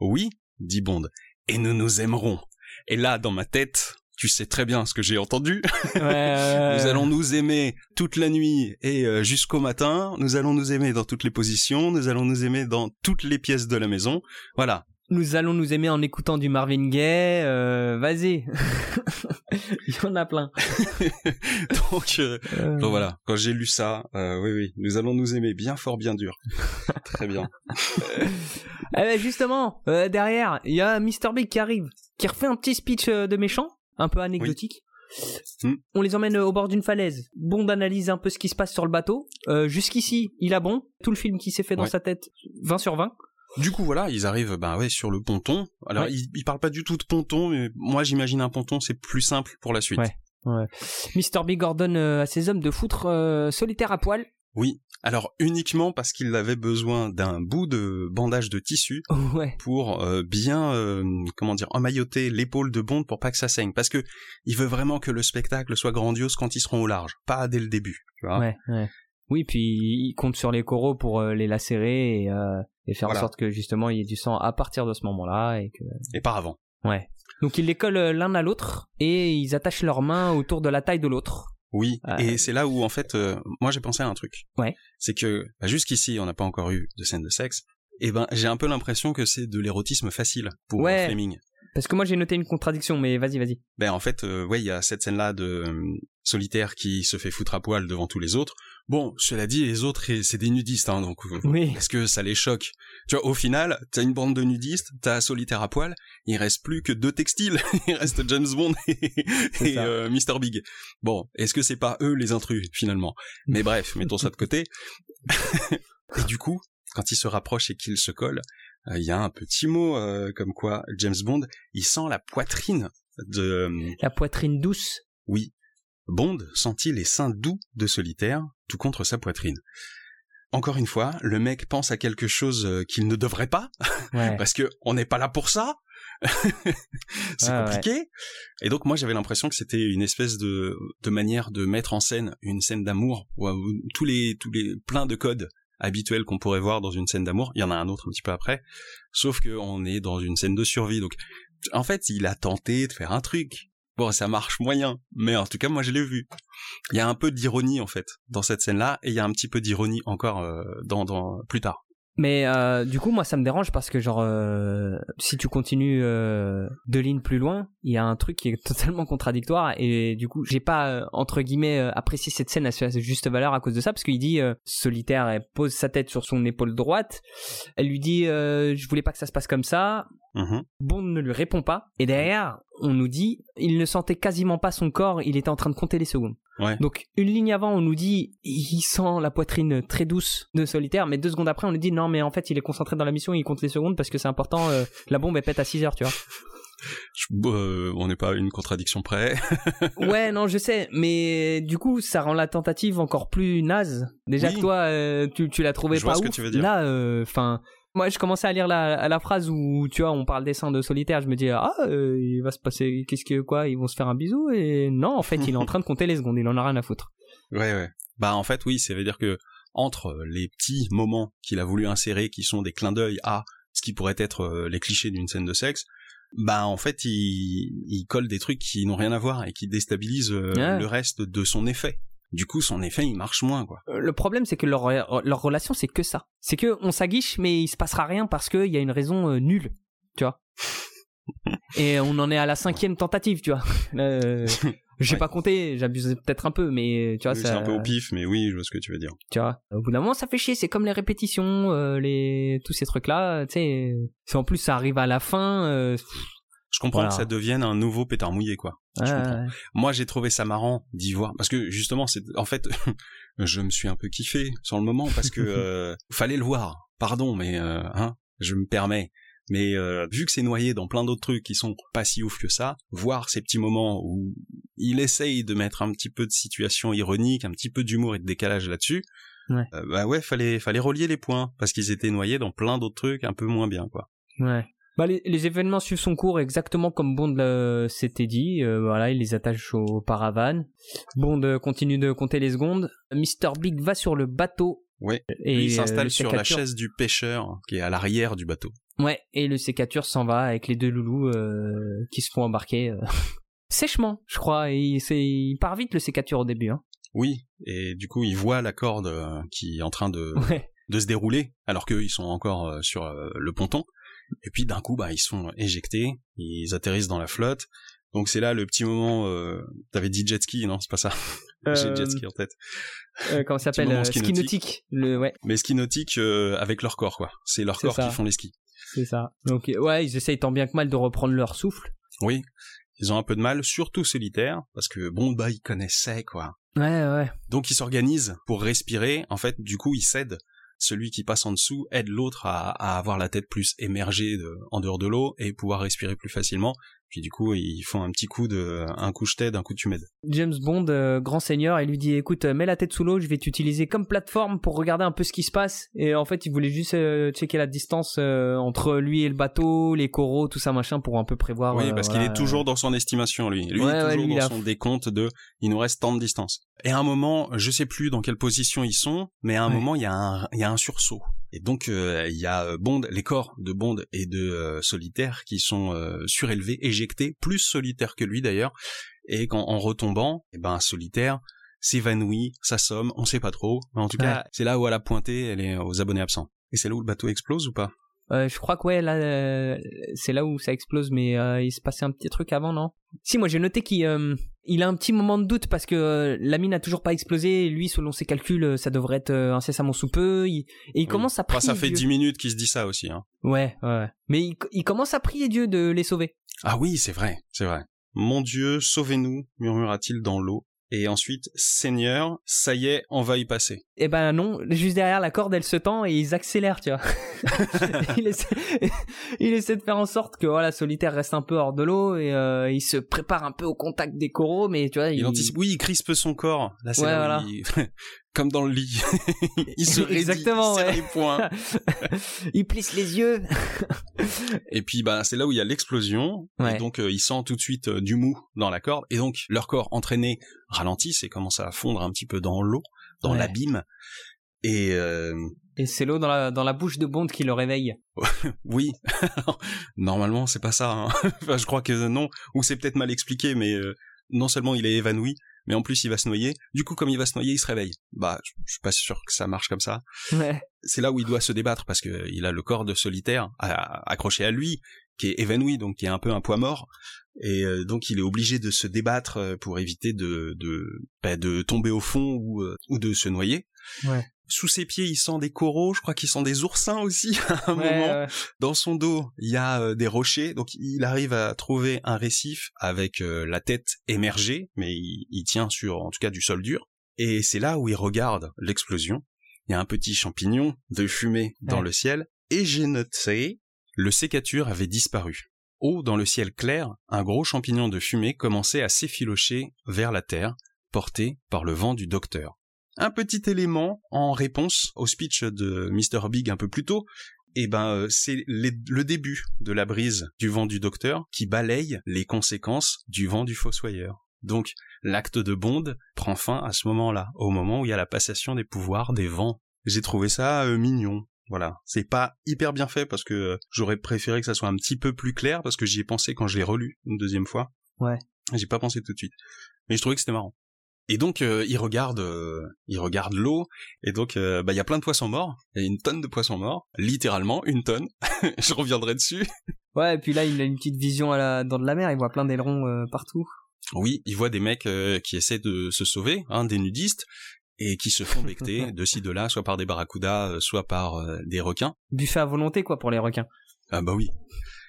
[SPEAKER 1] Oui, dit Bond, et nous nous aimerons. Et là, dans ma tête, tu sais très bien ce que j'ai entendu.
[SPEAKER 2] Ouais,
[SPEAKER 1] Nous allons nous aimer toute la nuit et euh, jusqu'au matin. Nous allons nous aimer dans toutes les positions. Nous allons nous aimer dans toutes les pièces de la maison. Voilà.
[SPEAKER 2] Nous allons nous aimer en écoutant du Marvin Gaye. euh, Vas-y. (laughs) Il y en a plein. (laughs)
[SPEAKER 1] Donc, euh,
[SPEAKER 2] Euh,
[SPEAKER 1] donc voilà. Quand j'ai lu ça, oui, oui, nous allons nous aimer bien fort, bien dur. (laughs) très bien.
[SPEAKER 2] Eh ben, justement, derrière, il y a Mr. Big qui arrive, qui refait un petit speech de méchant, un peu anecdotique.
[SPEAKER 1] Hmm.
[SPEAKER 2] On les emmène au bord d'une falaise. Bond analyse un peu ce qui se passe sur le bateau. Jusqu'ici, il a bon. Tout le film qui s'est fait dans sa tête, 20 sur 20.
[SPEAKER 1] Du coup, voilà, ils arrivent, ben ouais, sur le ponton. Alors,
[SPEAKER 2] Ouais.
[SPEAKER 1] ils, ils parlent pas du tout de ponton, mais moi, j'imagine un ponton, c'est plus simple pour la suite.
[SPEAKER 2] Ouais. Mr. Big ordonne euh, à ses hommes de foutre euh, solitaire à poil.
[SPEAKER 1] Oui. Alors, uniquement parce qu'il avait besoin d'un bout de bandage de tissu (laughs)
[SPEAKER 2] ouais.
[SPEAKER 1] pour euh, bien, euh, comment dire, emmailloter l'épaule de Bond pour pas que ça saigne. Parce que il veut vraiment que le spectacle soit grandiose quand ils seront au large, pas dès le début. Tu vois
[SPEAKER 2] Ouais, ouais. Oui, puis il compte sur les coraux pour euh, les lacérer et, euh, et faire
[SPEAKER 1] Voilà.
[SPEAKER 2] en sorte que justement il y ait du sang à partir de ce moment-là et que
[SPEAKER 1] Et pas avant.
[SPEAKER 2] ouais. Donc ils les collent euh, l'un à l'autre et ils attachent leurs mains autour de la taille de l'autre.
[SPEAKER 1] Oui,
[SPEAKER 2] Euh,
[SPEAKER 1] et c'est là où en fait, euh, moi j'ai pensé à un truc.
[SPEAKER 2] Ouais.
[SPEAKER 1] C'est que bah, jusqu'ici, on n'a pas encore eu de scène de sexe. Et ben, j'ai un peu l'impression que c'est de l'érotisme facile pour
[SPEAKER 2] Ouais.
[SPEAKER 1] Fleming.
[SPEAKER 2] Parce que moi j'ai noté une contradiction, mais vas-y, vas-y.
[SPEAKER 1] Ben en fait, euh, ouais, il y a cette scène-là de euh, solitaire qui se fait foutre à poil devant tous les autres. Bon, cela dit, les autres, c'est des nudistes, hein, donc euh,
[SPEAKER 2] Oui.
[SPEAKER 1] est-ce que ça les choque? Tu vois, au final, t'as une bande de nudistes, t'as solitaire à poil, il reste plus que deux textiles, (laughs) il reste James Bond et, et euh, Mr Big. Bon, est-ce que c'est pas eux les intrus finalement? Mais bref, mettons ça de côté. (laughs) et du coup, quand il se rapproche et qu'il se colle, euh, il y a un petit mot euh, comme quoi James Bond, il sent la poitrine de
[SPEAKER 2] La poitrine douce.
[SPEAKER 1] oui. Bond sentit les seins doux de solitaire, tout contre sa poitrine. Encore une fois, le mec pense à quelque chose euh, qu'il ne devrait pas, (laughs)
[SPEAKER 2] Ouais.
[SPEAKER 1] parce que on n'est pas là pour ça. (laughs) c'est compliqué. Et donc moi j'avais l'impression que c'était une espèce de, de manière de mettre en scène une scène d'amour, où, où tous les tous les plein de codes habituels qu'on pourrait voir dans une scène d'amour. Il y en a un autre un petit peu après, sauf que on est dans une scène de survie. Donc en fait il a tenté de faire un truc. Bon, ça marche moyen, mais en tout cas, moi, je l'ai vu. Il y a un peu d'ironie, en fait, dans cette scène-là, et il y a un petit peu d'ironie encore euh, dans, dans plus tard.
[SPEAKER 2] Mais euh, du coup, moi, ça me dérange parce que, genre, euh, si tu continues deux lignes plus loin, il y a un truc qui est totalement contradictoire et du coup, j'ai pas, entre guillemets, apprécié cette scène à sa juste valeur à cause de ça parce qu'il dit, solitaire, elle pose sa tête sur son épaule droite, elle lui dit, je voulais pas que ça se passe comme ça,
[SPEAKER 1] Mhm.
[SPEAKER 2] Bond ne lui répond pas et derrière, on nous dit, il ne sentait quasiment pas son corps, il était en train de compter les secondes.
[SPEAKER 1] Ouais.
[SPEAKER 2] Donc une ligne avant, on nous dit il sent la poitrine très douce de solitaire, mais deux secondes après, on nous dit non, mais en fait, il est concentré dans la mission, il compte les secondes parce que c'est important. euh, la bombe elle pète à 6 heures, tu vois. (laughs)
[SPEAKER 1] Je- euh, on n'est pas à une contradiction près. (laughs)
[SPEAKER 2] ouais, non, je sais, mais du coup, ça rend la tentative encore plus naze. Déjà
[SPEAKER 1] Oui.
[SPEAKER 2] que toi, euh, tu, tu l'as trouvé
[SPEAKER 1] Je vois
[SPEAKER 2] pas
[SPEAKER 1] ce que tu veux dire.
[SPEAKER 2] Là, enfin. Moi, je commençais à lire la, phrase où, tu vois, on parle des seins de solitaire. Je me dis, ah, euh, il va se passer, qu'est-ce que, quoi, ils vont se faire un bisou? Et non, en fait, il est en (laughs) train de compter les secondes. Il en a rien à foutre.
[SPEAKER 1] Ouais, ouais. Bah en fait, oui, ça veut dire que entre les petits moments qu'il a voulu insérer, qui sont des clins d'œil à ce qui pourrait être euh, les clichés d'une scène de sexe, bah en fait, il, il colle des trucs qui n'ont rien à voir et qui déstabilisent euh, le reste de son effet. Du coup, son effet, il marche moins, quoi.
[SPEAKER 2] Euh, Le problème, c'est que leur, leur relation, c'est que ça. C'est que on s'aguiche, mais il se passera rien parce qu'il y a une raison euh, nulle, tu vois. (laughs) Et on en est à la cinquième tentative, tu vois. (laughs) Euh, (laughs) J'ai
[SPEAKER 1] Ouais.
[SPEAKER 2] pas compté, j'abuse peut-être un peu, mais tu vois,
[SPEAKER 1] Oui,
[SPEAKER 2] ça,
[SPEAKER 1] C'est un peu au pif, mais oui, je vois ce que tu veux dire.
[SPEAKER 2] tu vois. Au bout d'un moment, ça fait chier. C'est comme les répétitions, euh, les tous ces trucs-là. Tu sais, en plus ça arrive à la fin.
[SPEAKER 1] Je comprends
[SPEAKER 2] Voilà.
[SPEAKER 1] que ça devienne un nouveau pétard mouillé, quoi. Je
[SPEAKER 2] ouais,
[SPEAKER 1] comprends.
[SPEAKER 2] ouais.
[SPEAKER 1] Moi, j'ai trouvé ça marrant d'y voir parce que justement, c'est en fait, (laughs) je me suis un peu kiffé sur le moment parce que (laughs) euh, fallait le voir. Pardon, mais euh, hein, je me permets. Mais euh, vu que c'est noyé dans plein d'autres trucs qui sont pas si ouf que ça, voir ces petits moments où il essaye de mettre un petit peu de situation ironique, un petit peu d'humour et de décalage là-dessus,
[SPEAKER 2] Ouais.
[SPEAKER 1] euh, bah ouais, fallait fallait relier les points parce qu'ils étaient noyés dans plein d'autres trucs un peu moins bien, quoi.
[SPEAKER 2] Ouais. Bah, les, les événements suivent son cours exactement comme Bond le- s'était dit. Euh, voilà, il les attache au paravane. Bond euh, continue de compter les secondes. Mr. Big va sur le bateau.
[SPEAKER 1] Ouais.
[SPEAKER 2] Et
[SPEAKER 1] Lui, il
[SPEAKER 2] euh,
[SPEAKER 1] s'installe
[SPEAKER 2] le
[SPEAKER 1] sur la chaise du pêcheur qui est à l'arrière du bateau.
[SPEAKER 2] Ouais, et le sécature s'en va avec les deux loulous euh, qui se font embarquer. euh. (laughs) sèchement, je crois, et il, il part vite le sécature au début. Hein.
[SPEAKER 1] Oui, et du coup, il voit la corde euh, qui est en train de, de se dérouler, alors qu'ils sont encore euh, sur euh, le ponton. Et puis d'un coup, bah, ils sont éjectés, ils atterrissent dans la flotte. Donc c'est là le petit moment. Euh... T'avais dit jet ski, non C'est pas ça. (laughs) J'ai jet ski en tête.
[SPEAKER 2] Euh, comment ça s'appelle ski, ski nautique. Le ouais.
[SPEAKER 1] Mais ski nautique avec leur corps, quoi. C'est leur corps qui font les skis.
[SPEAKER 2] C'est ça. Donc ouais, ils essayent tant bien que mal de reprendre leur souffle.
[SPEAKER 1] Oui. Ils ont un peu de mal, surtout solitaire, parce que bon bah ils connaissaient quoi.
[SPEAKER 2] Ouais ouais.
[SPEAKER 1] Donc ils s'organisent pour respirer. En fait, du coup ils cèdent celui qui passe en dessous aide l'autre à, avoir la tête plus émergée en dehors de l'eau et pouvoir respirer plus facilement. Puis du coup, ils font un petit coup de, un coup je t'aide, un coup tu m'aides.
[SPEAKER 2] James Bond, euh, grand seigneur, il lui dit, écoute, euh, mets la tête sous l'eau, je vais t'utiliser comme plateforme pour regarder un peu ce qui se passe. Et en fait, il voulait juste euh, checker la distance entre lui et le bateau, les coraux, tout ça machin, pour un peu prévoir.
[SPEAKER 1] Oui, parce qu'il est toujours dans son estimation, lui. Lui, est toujours dans son décompte de, il nous reste tant de distance. Et à un moment, je sais plus dans quelle position ils sont, mais à un moment, il y a un, il y a un sursaut. Et donc il y a Bond, les corps de Bond et de Solitaire qui sont surélevés, plus Solitaire que lui d'ailleurs. Et quand en retombant, eh ben Solitaire s'évanouit, s'assomme, on sait pas trop. Mais en tout cas, c'est là où elle a pointé, elle est aux abonnés absents. Et c'est là où le bateau explose ou pas?
[SPEAKER 2] Euh, je crois que ouais, là, euh, c'est là où ça explose, mais euh, il se passait un petit truc avant, non? Si, moi j'ai noté qu'il il a un petit moment de doute parce que la mine a toujours pas explosé. Et lui, selon ses calculs, ça devrait être incessamment sous peu. et il commence à prier.
[SPEAKER 1] ça fait dix minutes qu'il se dit ça aussi. Hein.
[SPEAKER 2] Ouais, ouais. Mais il, il commence à prier Dieu de les sauver.
[SPEAKER 1] Ah oui, c'est vrai, c'est vrai. Mon Dieu, sauvez-nous, murmura-t-il dans l'eau et ensuite Seigneur, ça y est, on va y passer.
[SPEAKER 2] Eh ben non, juste derrière la corde, elle se tend et ils accélèrent, tu vois. (laughs) il, essaie, de faire en sorte que voilà, Solitaire reste un peu hors de l'eau et euh, il se prépare un peu au contact des coraux, mais tu vois,
[SPEAKER 1] il, anticipe. Oui, il crispe son corps. Là, c'est voilà. (laughs) comme dans le lit. (laughs) il se Exactement, les poings. (laughs)
[SPEAKER 2] il plisse les yeux. (laughs)
[SPEAKER 1] et puis bah c'est là où il y a l'explosion et donc euh, il sent tout de suite euh, du mou dans la corde et donc leur corps entraîné ralentissent et commence à fondre un petit peu dans l'eau, dans l'abîme. Et euh...
[SPEAKER 2] et c'est l'eau dans la dans la bouche de Bond qui le réveille.
[SPEAKER 1] oui. Normalement, c'est pas ça hein. enfin, je crois que non ou c'est peut-être mal expliqué mais euh, non seulement il est évanoui, mais en plus il va se noyer. Du coup, comme il va se noyer, il se réveille. Bah, je, suis pas sûr que ça marche comme ça.
[SPEAKER 2] Ouais.
[SPEAKER 1] C'est là où il doit se débattre parce que il a le corps de solitaire accroché à lui, qui est évanoui, donc qui est un peu un poids mort. Et euh, donc il est obligé de se débattre euh, pour éviter de de, bah, de tomber au fond ou, euh, ou de se noyer.
[SPEAKER 2] Ouais
[SPEAKER 1] sous ses pieds, il sent des coraux, je crois qu'il sent des oursins aussi (laughs) à un moment. Dans son dos, il y a euh, des rochers, donc il arrive à trouver un récif avec euh, la tête émergée, mais il, tient sur en tout cas du sol dur. Et c'est là où il regarde l'explosion. Il y a un petit champignon de fumée dans le ciel, et j'ai noté, le sécature avait disparu. Haut dans le ciel clair, un gros champignon de fumée commençait à s'effilocher vers la terre, porté par le vent du docteur un petit élément en réponse au speech de Mr. Big un peu plus tôt. Et eh ben, euh, c'est le début de la brise du vent du docteur qui balaye les conséquences du vent du fossoyeur. Donc, l'acte de Bond prend fin à ce moment-là, au moment où il y a la passation des pouvoirs des vents. J'ai trouvé ça euh, mignon. Voilà, c'est pas hyper bien fait parce que euh, j'aurais préféré que ça soit un petit peu plus clair parce que j'y ai pensé quand je l'ai relu une deuxième fois.
[SPEAKER 2] Ouais.
[SPEAKER 1] J'ai pas pensé tout de suite. Mais je trouvais que c'était marrant. Et donc euh, il regarde, euh, il regarde l'eau, et donc euh, bah il y a plein de poissons morts, il y a une tonne de poissons morts, littéralement une tonne. (laughs) Je reviendrai dessus.
[SPEAKER 2] Ouais, et puis là il a une petite vision à la, dans de la mer, il voit plein d'ailerons partout.
[SPEAKER 1] Oui, il voit des mecs qui essaient de se sauver, hein, des nudistes, et qui se font becter (laughs) de ci de là, soit par des barracudas, soit par des requins.
[SPEAKER 2] Buffet à volonté quoi pour les requins.
[SPEAKER 1] Ah bah oui.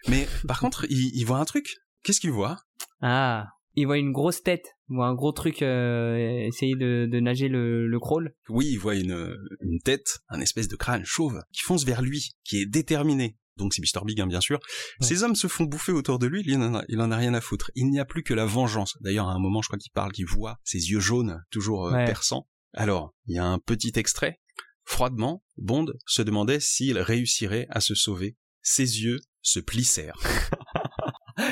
[SPEAKER 1] Mais par contre, il, il voit un truc. Qu'est-ce qu'il voit?
[SPEAKER 2] Ah, il voit une grosse tête, il voit un gros truc euh, essayer de, de, nager le, le crawl.
[SPEAKER 1] Oui, il voit une, une tête, un espèce de crâne chauve qui fonce vers lui, qui est déterminé. Donc c'est Mr. Big, hein, bien sûr. Ces hommes se font bouffer autour de lui, il en, a, il en a rien à foutre. Il n'y a plus que la vengeance. D'ailleurs, à un moment, je crois qu'il parle, qu'il voit ses yeux jaunes, toujours euh, perçants. Alors, il y a un petit extrait. Froidement, Bond se demandait s'il réussirait à se sauver. Ses yeux se plissèrent. (laughs)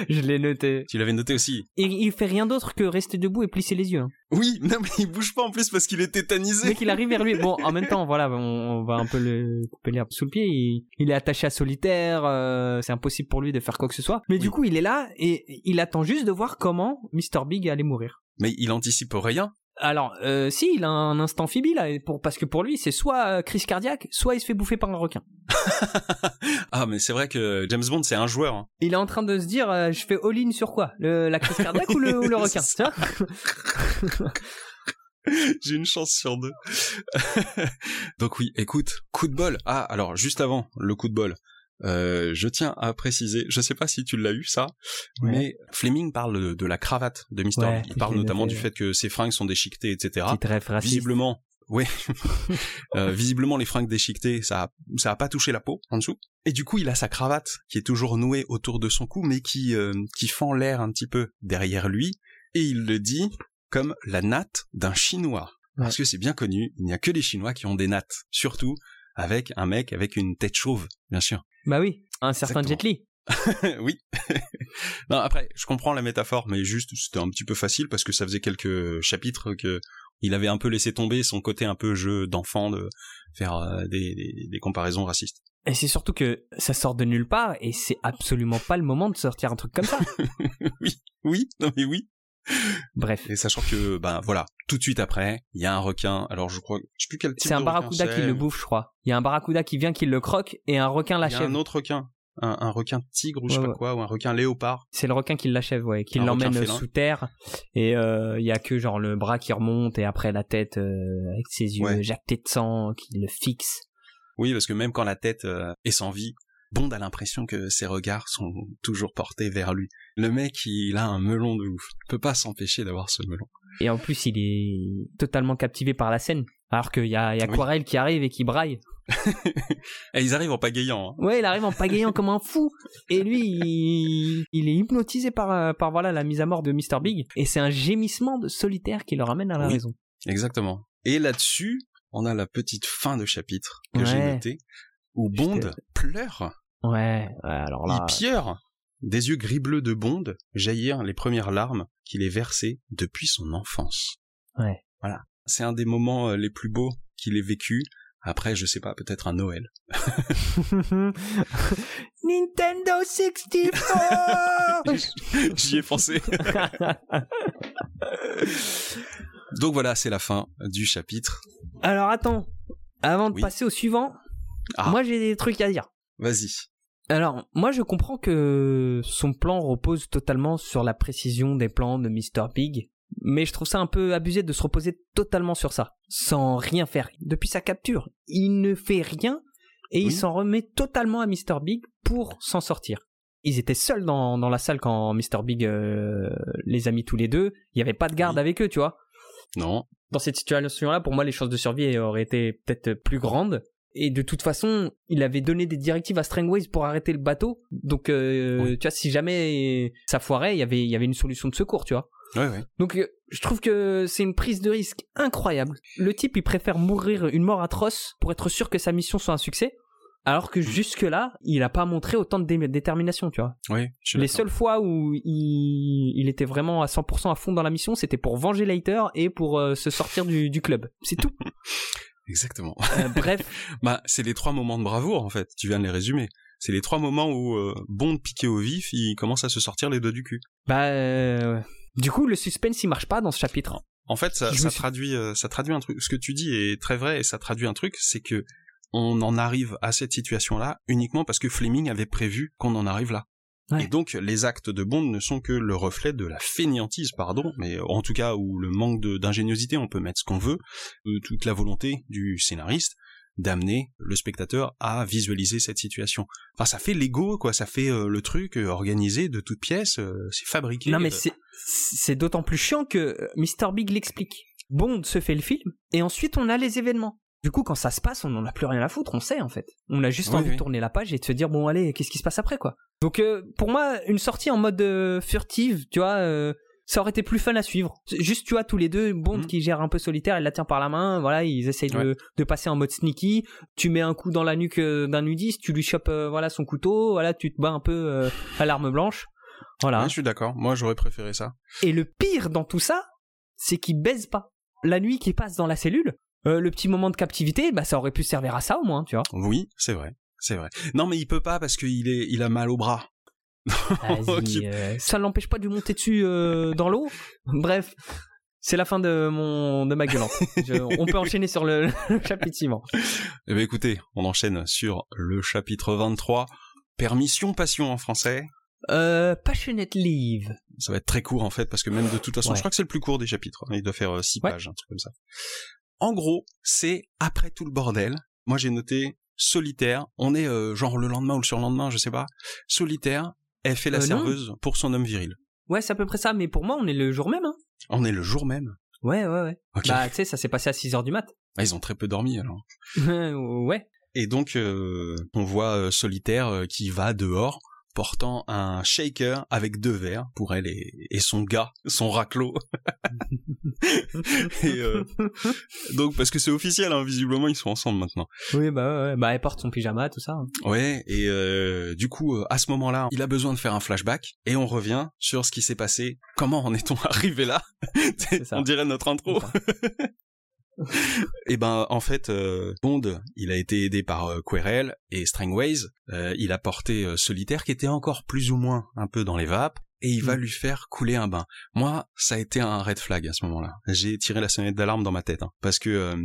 [SPEAKER 2] Je l'ai noté.
[SPEAKER 1] Tu l'avais noté aussi.
[SPEAKER 2] Et il fait rien d'autre que rester debout et plisser les yeux. hein.
[SPEAKER 1] Oui, non mais il bouge pas en plus parce qu'il est tétanisé.
[SPEAKER 2] Dès qu'il arrive vers lui, bon, en même temps, voilà, on, on va un peu le couper l'herbe sous le pied. Il, il est attaché à solitaire, euh, c'est impossible pour lui de faire quoi que ce soit. Mais du coup, il est là et il attend juste de voir comment Mr. Big allait mourir.
[SPEAKER 1] Mais il anticipe rien.
[SPEAKER 2] Alors, euh, si, il a un instant Phoebe là, pour, parce que pour lui, c'est soit euh, crise cardiaque, soit il se fait bouffer par un requin. (laughs)
[SPEAKER 1] ah mais c'est vrai que James Bond c'est un joueur. hein.
[SPEAKER 2] Il est en train de se dire, euh, je fais all-in sur quoi? Le, La crise cardiaque ou, le, ou le requin? (laughs) (laughs)
[SPEAKER 1] J'ai une chance sur deux. Donc oui, écoute, coup de bol. Ah, alors juste avant le coup de bol, euh, je tiens à préciser, je sais pas si tu l'as eu ça,
[SPEAKER 2] Ouais.
[SPEAKER 1] mais Fleming parle de, la cravate de Mr.
[SPEAKER 2] Ouais.
[SPEAKER 1] Il parle notamment du fait que ses fringues sont déchiquetées, etc. Visiblement, oui. (laughs) Euh, visiblement, les fringues déchiquetées, ça, a, ça a pas touché la peau en dessous. Et du coup, il a sa cravate qui est toujours nouée autour de son cou, mais qui euh, qui fend l'air un petit peu derrière lui. Et il le dit comme la natte d'un Chinois. Parce que c'est bien connu, il n'y a que les Chinois qui ont des nattes. Surtout avec un mec avec une tête chauve, bien sûr.
[SPEAKER 2] Bah oui, un certain. Jet Li. (laughs)
[SPEAKER 1] oui. (laughs) non, après, je comprends la métaphore, mais juste, c'était un petit peu facile parce que ça faisait quelques chapitres que il avait un peu laissé tomber son côté un peu jeu d'enfant de faire euh, des, des, des comparaisons racistes.
[SPEAKER 2] Et c'est surtout que ça sort de nulle part et c'est absolument pas le moment de sortir un truc comme ça. (laughs)
[SPEAKER 1] oui, oui, non mais oui.
[SPEAKER 2] Bref.
[SPEAKER 1] Et sachant que, ben voilà, tout de suite après, il y a un requin. Alors je crois, je sais plus quel type
[SPEAKER 2] C'est un
[SPEAKER 1] de
[SPEAKER 2] barracuda qui le bouffe, je crois. Il y a un barracuda qui vient, qui le croque et un requin l'achève.
[SPEAKER 1] un autre requin, un, un requin tigre ou je sais
[SPEAKER 2] Ouais,
[SPEAKER 1] pas quoi, ou un requin léopard.
[SPEAKER 2] C'est le requin qui l'achève, ouais, qui l'emmène sous terre. Et euh, il y a que genre le bras qui remonte et après la tête euh, avec ses yeux
[SPEAKER 1] Ouais.
[SPEAKER 2] jactés de sang qui le fixe.
[SPEAKER 1] Oui, parce que même quand la tête euh, est sans vie, Bond a l'impression que ses regards sont toujours portés vers lui. Le mec, il a un melon de ouf. Il peut pas s'empêcher d'avoir ce melon.
[SPEAKER 2] Et en plus, il est totalement captivé par la scène. Alors qu'il y a, y a
[SPEAKER 1] Oui.
[SPEAKER 2] Quarel qui arrive et qui braille. (laughs)
[SPEAKER 1] Et ils arrivent en pagayant. Hein.
[SPEAKER 2] Ouais, il arrive en pagayant comme un fou. Et lui, il, il est hypnotisé par, euh, par voilà, la mise à mort de Mr. Big. Et c'est un gémissement de solitaire qui le ramène à la
[SPEAKER 1] Oui.
[SPEAKER 2] raison.
[SPEAKER 1] Exactement. Et là-dessus, on a la petite fin de chapitre que j'ai notée, où Bond pleure.
[SPEAKER 2] Ouais, ouais, alors là.
[SPEAKER 1] Pleure. Des yeux gris-bleus de Bond jaillirent les premières larmes qu'il ait versées depuis son enfance.
[SPEAKER 2] Ouais.
[SPEAKER 1] Voilà. C'est un des moments euh, les plus beaux qu'il ait vécu. Après, je sais pas, peut-être un Noël. (laughs) (laughs)
[SPEAKER 2] Nintendo 64 (laughs)
[SPEAKER 1] J'y ai pensé. Donc voilà, c'est la fin du chapitre.
[SPEAKER 2] Alors attends, avant de
[SPEAKER 1] Oui.
[SPEAKER 2] passer au suivant,
[SPEAKER 1] Ah.
[SPEAKER 2] moi j'ai des trucs à dire.
[SPEAKER 1] Vas-y.
[SPEAKER 2] Alors, moi je comprends que son plan repose totalement sur la précision des plans de Mr. Big, mais je trouve ça un peu abusé de se reposer totalement sur ça, sans rien faire. Depuis sa capture, il ne fait rien et il s'en remet totalement à Mr. Big pour s'en sortir. Ils étaient seuls dans, dans la salle quand Mr. Big euh, les a mis tous les deux. Il n'y avait pas de garde
[SPEAKER 1] Oui.
[SPEAKER 2] avec eux, tu vois.
[SPEAKER 1] Non.
[SPEAKER 2] dans cette situation-là, pour moi, les chances de survie auraient été peut-être plus grandes. Et de toute façon, il avait donné des directives à Strangways pour arrêter le bateau. Donc, euh,
[SPEAKER 1] Oui.
[SPEAKER 2] tu vois, si jamais ça foirait, il y avait, il y avait une solution de secours, tu vois.
[SPEAKER 1] Ouais, ouais.
[SPEAKER 2] Donc, euh, je trouve que c'est une prise de risque incroyable. Le type, il préfère mourir une mort atroce pour être sûr que sa mission soit un succès. Alors que jusque-là, il a pas montré autant de dé- détermination, tu vois.
[SPEAKER 1] Oui, je
[SPEAKER 2] Les seules fois où il, il était vraiment à 100% à fond dans la mission, c'était pour venger Leiter et pour euh, se sortir du, du club. C'est tout. (laughs)
[SPEAKER 1] Exactement.
[SPEAKER 2] Euh, (laughs) bref,
[SPEAKER 1] Bah, c'est les trois moments de bravoure, en fait. Tu viens de les résumer. C'est les trois moments où euh, Bond piqué au vif, il commence à se sortir les doigts du cul.
[SPEAKER 2] bah, euh, du coup, le suspense il marche pas dans ce chapitre.
[SPEAKER 1] En fait, ça,
[SPEAKER 2] suis-
[SPEAKER 1] traduit, euh, ça traduit un truc. Ce que tu dis est très vrai et ça traduit un truc, c'est que on en arrive à cette situation-là uniquement parce que Fleming avait prévu qu'on en arrive là.
[SPEAKER 2] Ouais.
[SPEAKER 1] Et donc, les actes de Bond ne sont que le reflet de la fainéantise, pardon, mais en tout cas, ou le manque d'ingéniosité, on peut mettre ce qu'on veut, de toute la volonté du scénariste d'amener le spectateur à visualiser cette situation. Enfin, ça fait l'ego, quoi, ça fait euh, le truc euh, organisé de toutes pièces, euh, c'est fabriqué.
[SPEAKER 2] Non, mais c'est, d'autant plus chiant que Mr. Big l'explique. Bond se fait le film et ensuite on a les événements. Du coup, quand ça se passe, on n'en a plus rien à foutre, on sait en fait. On a juste
[SPEAKER 1] Oui,
[SPEAKER 2] envie
[SPEAKER 1] oui.
[SPEAKER 2] de tourner la page et de se dire bon allez, qu'est-ce qui se passe après quoi. Donc euh, pour moi, une sortie en mode euh, furtive, tu vois, euh, ça aurait été plus fun à suivre. Juste tu vois tous les deux, Bond
[SPEAKER 1] Mhm.
[SPEAKER 2] qui gère un peu solitaire, il la tient par la main, voilà, ils essayent de,
[SPEAKER 1] Ouais.
[SPEAKER 2] de passer en mode sneaky. Tu mets un coup dans la nuque euh, d'un nudiste, tu lui chopes euh, voilà son couteau, voilà, tu te bats un peu euh, à l'arme blanche. Voilà.
[SPEAKER 1] Ouais, je suis d'accord. Moi, j'aurais préféré ça.
[SPEAKER 2] Et le pire dans tout ça, c'est qu'il baise pas. La nuit qu'il passe dans la cellule, euh, le petit moment de captivité, bah ça aurait pu servir à ça au moins, tu vois.
[SPEAKER 1] Oui, c'est vrai. C'est vrai. Non, mais il peut pas parce qu'il est, il a mal au bras. (laughs)
[SPEAKER 2] Euh, ça l'empêche pas de lui monter dessus euh, dans l'eau? Bref, c'est la fin de mon de ma gueulante. Je- on peut enchaîner sur le, le chapitre suivant.
[SPEAKER 1] Eh bien, écoutez, on enchaîne sur le chapitre 23. Permission, passion en français?
[SPEAKER 2] Euh, Passionate Leave.
[SPEAKER 1] Ça va être très court en fait parce que même de toute façon,
[SPEAKER 2] Ouais.
[SPEAKER 1] je crois que c'est le plus court des chapitres. hein. Il doit faire 6
[SPEAKER 2] Ouais.
[SPEAKER 1] pages, un truc comme ça. En gros, c'est après tout le bordel. Moi, j'ai noté solitaire. On est euh, genre le lendemain ou le surlendemain, je sais pas. Solitaire. Elle fait la
[SPEAKER 2] Euh, non.
[SPEAKER 1] serveuse pour son homme viril.
[SPEAKER 2] Ouais, c'est à peu près ça, mais pour moi, on est le jour même. Hein.
[SPEAKER 1] On est le jour même.
[SPEAKER 2] Ouais, ouais, ouais.
[SPEAKER 1] Ok.
[SPEAKER 2] Bah, tu sais, ça s'est passé à 6h du mat.
[SPEAKER 1] Ah, ils ont très peu dormi alors. (laughs)
[SPEAKER 2] ouais.
[SPEAKER 1] Et donc, euh, on voit Solitaire qui va dehors portant un shaker avec deux verres pour elle et, et son gars, son raclot. (laughs) et euh, donc, parce que c'est officiel, hein, visiblement, ils sont ensemble maintenant.
[SPEAKER 2] Oui, bah, ouais, bah, elle porte son pyjama, tout ça. hein.
[SPEAKER 1] Ouais, et euh, du coup, euh, à ce moment-là, il a besoin de faire un flashback, et on revient sur ce qui s'est passé. Comment en est-on (laughs) arrivé là?
[SPEAKER 2] Ça.
[SPEAKER 1] On dirait notre intro. (laughs) Et ben en fait, euh, Bond, il a été aidé par euh, Querelle et Strangways. Euh, il a porté euh, Solitaire qui était encore plus ou moins un peu dans les vapes et il va
[SPEAKER 2] Mm.
[SPEAKER 1] lui faire couler un bain. Moi, ça a été un red flag à ce moment-là. J'ai tiré la sonnette d'alarme dans ma tête hein, parce que euh,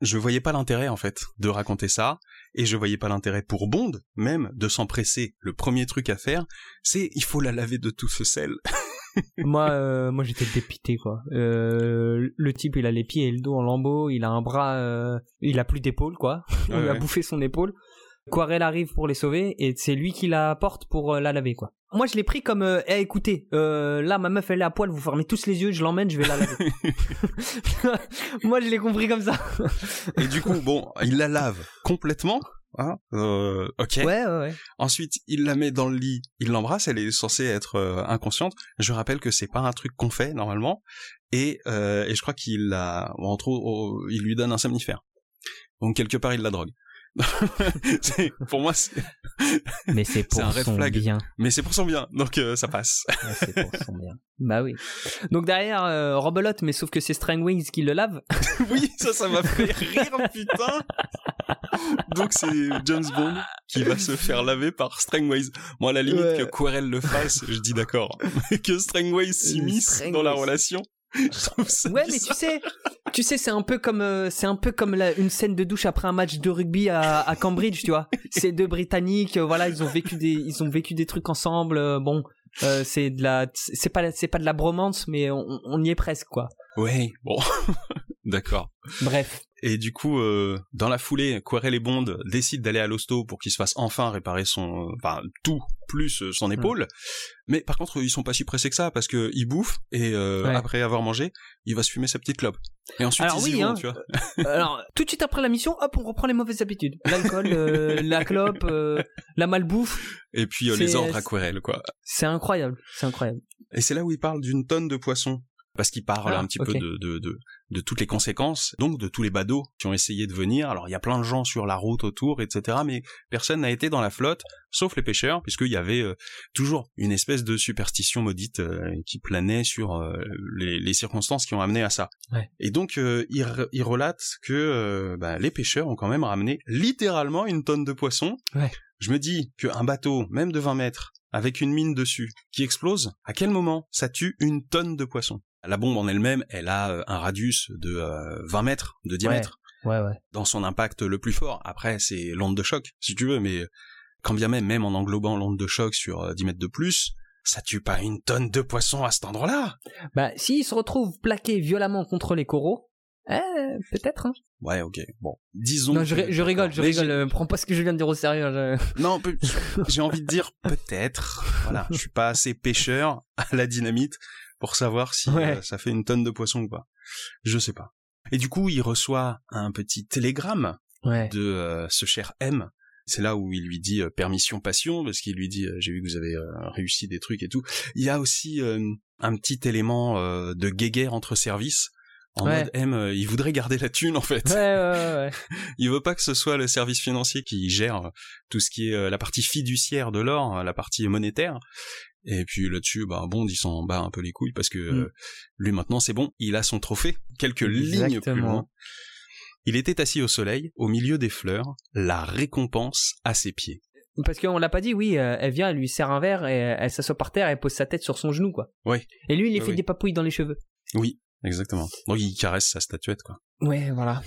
[SPEAKER 1] je voyais pas l'intérêt en fait de raconter ça et je voyais pas l'intérêt pour Bond même de s'empresser. Le premier truc à faire, c'est il faut la laver de tout ce sel. (laughs)
[SPEAKER 2] moi, euh, moi j'étais dépité quoi. Euh, le type, il a les pieds et le dos en lambeaux, il a un bras, euh, il a plus d'épaule quoi. (laughs) On
[SPEAKER 1] Ouais,
[SPEAKER 2] lui a bouffé son épaule. Quarel arrive pour les sauver et c'est lui qui la porte pour la laver quoi. Moi je l'ai pris comme, euh, Eh, écoutez, euh, là ma meuf elle est à poil, vous fermez tous les yeux, je l'emmène, je vais la laver. (laughs) (laughs) Moi je l'ai compris comme ça.
[SPEAKER 1] Et du coup, bon, il la lave complètement. Hein euh, ok.
[SPEAKER 2] Ouais ouais ouais.
[SPEAKER 1] Ensuite, il la met dans le lit, il l'embrasse, elle est censée être euh, inconsciente. Je rappelle que c'est pas un truc qu'on fait normalement, et, euh, et je crois qu'il la, entre autres, il lui donne un somnifère. Donc quelque part, il la drogue. (laughs) Pour moi, c'est- (laughs)
[SPEAKER 2] Mais c'est pour
[SPEAKER 1] un
[SPEAKER 2] son
[SPEAKER 1] flag.
[SPEAKER 2] bien.
[SPEAKER 1] mais c'est pour son bien, donc euh, ça passe.
[SPEAKER 2] Ouais, c'est pour son bien. Bah oui. (laughs) Donc derrière, euh, Robelote, mais sauf que c'est Strangwings qui le lave.
[SPEAKER 1] oui, ça, ça m'a fait rire, putain. (laughs) Donc c'est James Bond qui va se faire laver par Strangways. Moi, à la limite
[SPEAKER 2] Ouais.
[SPEAKER 1] que Querelle le fasse, je dis d'accord. (laughs) Mais que Strangways s'immisce dans la relation, je trouve ça
[SPEAKER 2] Ouais, mais tu sais, tu sais, c'est un peu comme, euh, c'est un peu comme la- une scène de douche après un match de rugby à, à Cambridge, tu vois. Ces deux Britanniques, euh, voilà, ils ont vécu des, ils ont vécu des trucs ensemble. euh, bon, c'est de la, c'est pas, c'est pas de la bromance, mais on, on y est presque, quoi.
[SPEAKER 1] Ouais, bon. (laughs) D'accord.
[SPEAKER 2] Bref.
[SPEAKER 1] Et du coup, euh, dans la foulée, Querelle et Bond décident d'aller à l'hosto pour qu'il se fasse enfin réparer son, euh, enfin tout plus euh, son épaule. Mais par contre, ils sont pas si pressés que ça parce que il bouffe et euh,
[SPEAKER 2] Ouais.
[SPEAKER 1] après avoir mangé, il va se fumer sa petite clope. Et ensuite
[SPEAKER 2] Alors
[SPEAKER 1] ils y
[SPEAKER 2] oui,
[SPEAKER 1] vont,
[SPEAKER 2] hein.
[SPEAKER 1] tu vois. (laughs)
[SPEAKER 2] Alors, tout de suite après la mission, hop, on reprend les mauvaises habitudes. L'alcool, euh, (laughs) la clope, euh, la malbouffe.
[SPEAKER 1] Et puis euh, les ordres à Querelle, quoi.
[SPEAKER 2] C'est incroyable, c'est incroyable.
[SPEAKER 1] Et c'est là où il parle d'une tonne de poissons. Parce qu'il parle
[SPEAKER 2] Ah,
[SPEAKER 1] un petit peu de, de, de, de toutes les conséquences, donc de tous les badauds qui ont essayé de venir. Alors il y a plein de gens sur la route autour, etc. Mais personne n'a été dans la flotte, sauf les pêcheurs, puisqu'il y avait euh, toujours une espèce de superstition maudite euh, qui planait sur euh, les, les circonstances qui ont amené à ça.
[SPEAKER 2] Ouais.
[SPEAKER 1] Et donc il, re- il relate que bah, les pêcheurs ont quand même ramené littéralement une tonne de poissons.
[SPEAKER 2] Ouais.
[SPEAKER 1] Je me dis qu'un bateau, même de 20 mètres, avec une mine dessus, qui explose, à quel moment ça tue une tonne de poissons? La bombe en elle-même, elle a euh, un radius de euh, 20 mètres de diamètre
[SPEAKER 2] Ouais, ouais.
[SPEAKER 1] dans son impact le plus fort. Après, c'est l'onde de choc, si tu veux, mais quand bien même, même en englobant l'onde de choc sur euh, 10 mètres de plus, ça tue pas une tonne de poissons à cet endroit-là
[SPEAKER 2] Bah, s'il se retrouve plaqué violemment contre les coraux, eh, peut-être, hein.
[SPEAKER 1] Ouais, ok, bon. Disons...
[SPEAKER 2] Non, je,
[SPEAKER 1] que-
[SPEAKER 2] ri- je rigole, je
[SPEAKER 1] Mais
[SPEAKER 2] rigole. euh, prends pas ce que je viens de dire au sérieux. je- (laughs)
[SPEAKER 1] Non, j'ai envie de dire peut-être. Voilà, je suis pas assez pêcheur à la dynamite pour savoir si
[SPEAKER 2] Ouais.
[SPEAKER 1] euh, ça fait une tonne de poisson ou pas. Je sais pas. Et du coup, il reçoit un petit télégramme
[SPEAKER 2] Ouais.
[SPEAKER 1] de euh, ce cher M. C'est là où il lui dit euh, permission passion parce qu'il lui dit j'ai vu que vous avez réussi des trucs et tout. Il y a aussi un petit élément de guéguerre entre services. En
[SPEAKER 2] Ouais.
[SPEAKER 1] mode M, il voudrait garder la thune en fait.
[SPEAKER 2] Ouais, ouais, ouais. (laughs)
[SPEAKER 1] Il veut pas que ce soit le service financier qui gère tout ce qui est la partie fiduciaire de l'or, la partie monétaire. Et puis là-dessus, bah Bond, il s'en bat un peu les couilles parce que
[SPEAKER 2] Mm.
[SPEAKER 1] euh, lui maintenant, c'est bon, il a son trophée. Quelques lignes plus loin. Il était assis au soleil, au milieu des fleurs, la récompense à ses pieds.
[SPEAKER 2] Parce qu'on l'a pas dit, oui, euh, elle vient, elle lui sert un verre, et elle s'assoit par terre, elle pose sa tête sur son genou, quoi.
[SPEAKER 1] Ouais.
[SPEAKER 2] Et lui, il lui fait
[SPEAKER 1] oui.
[SPEAKER 2] des papouilles dans les cheveux.
[SPEAKER 1] Oui, exactement. Donc il caresse sa statuette, quoi.
[SPEAKER 2] Ouais, voilà.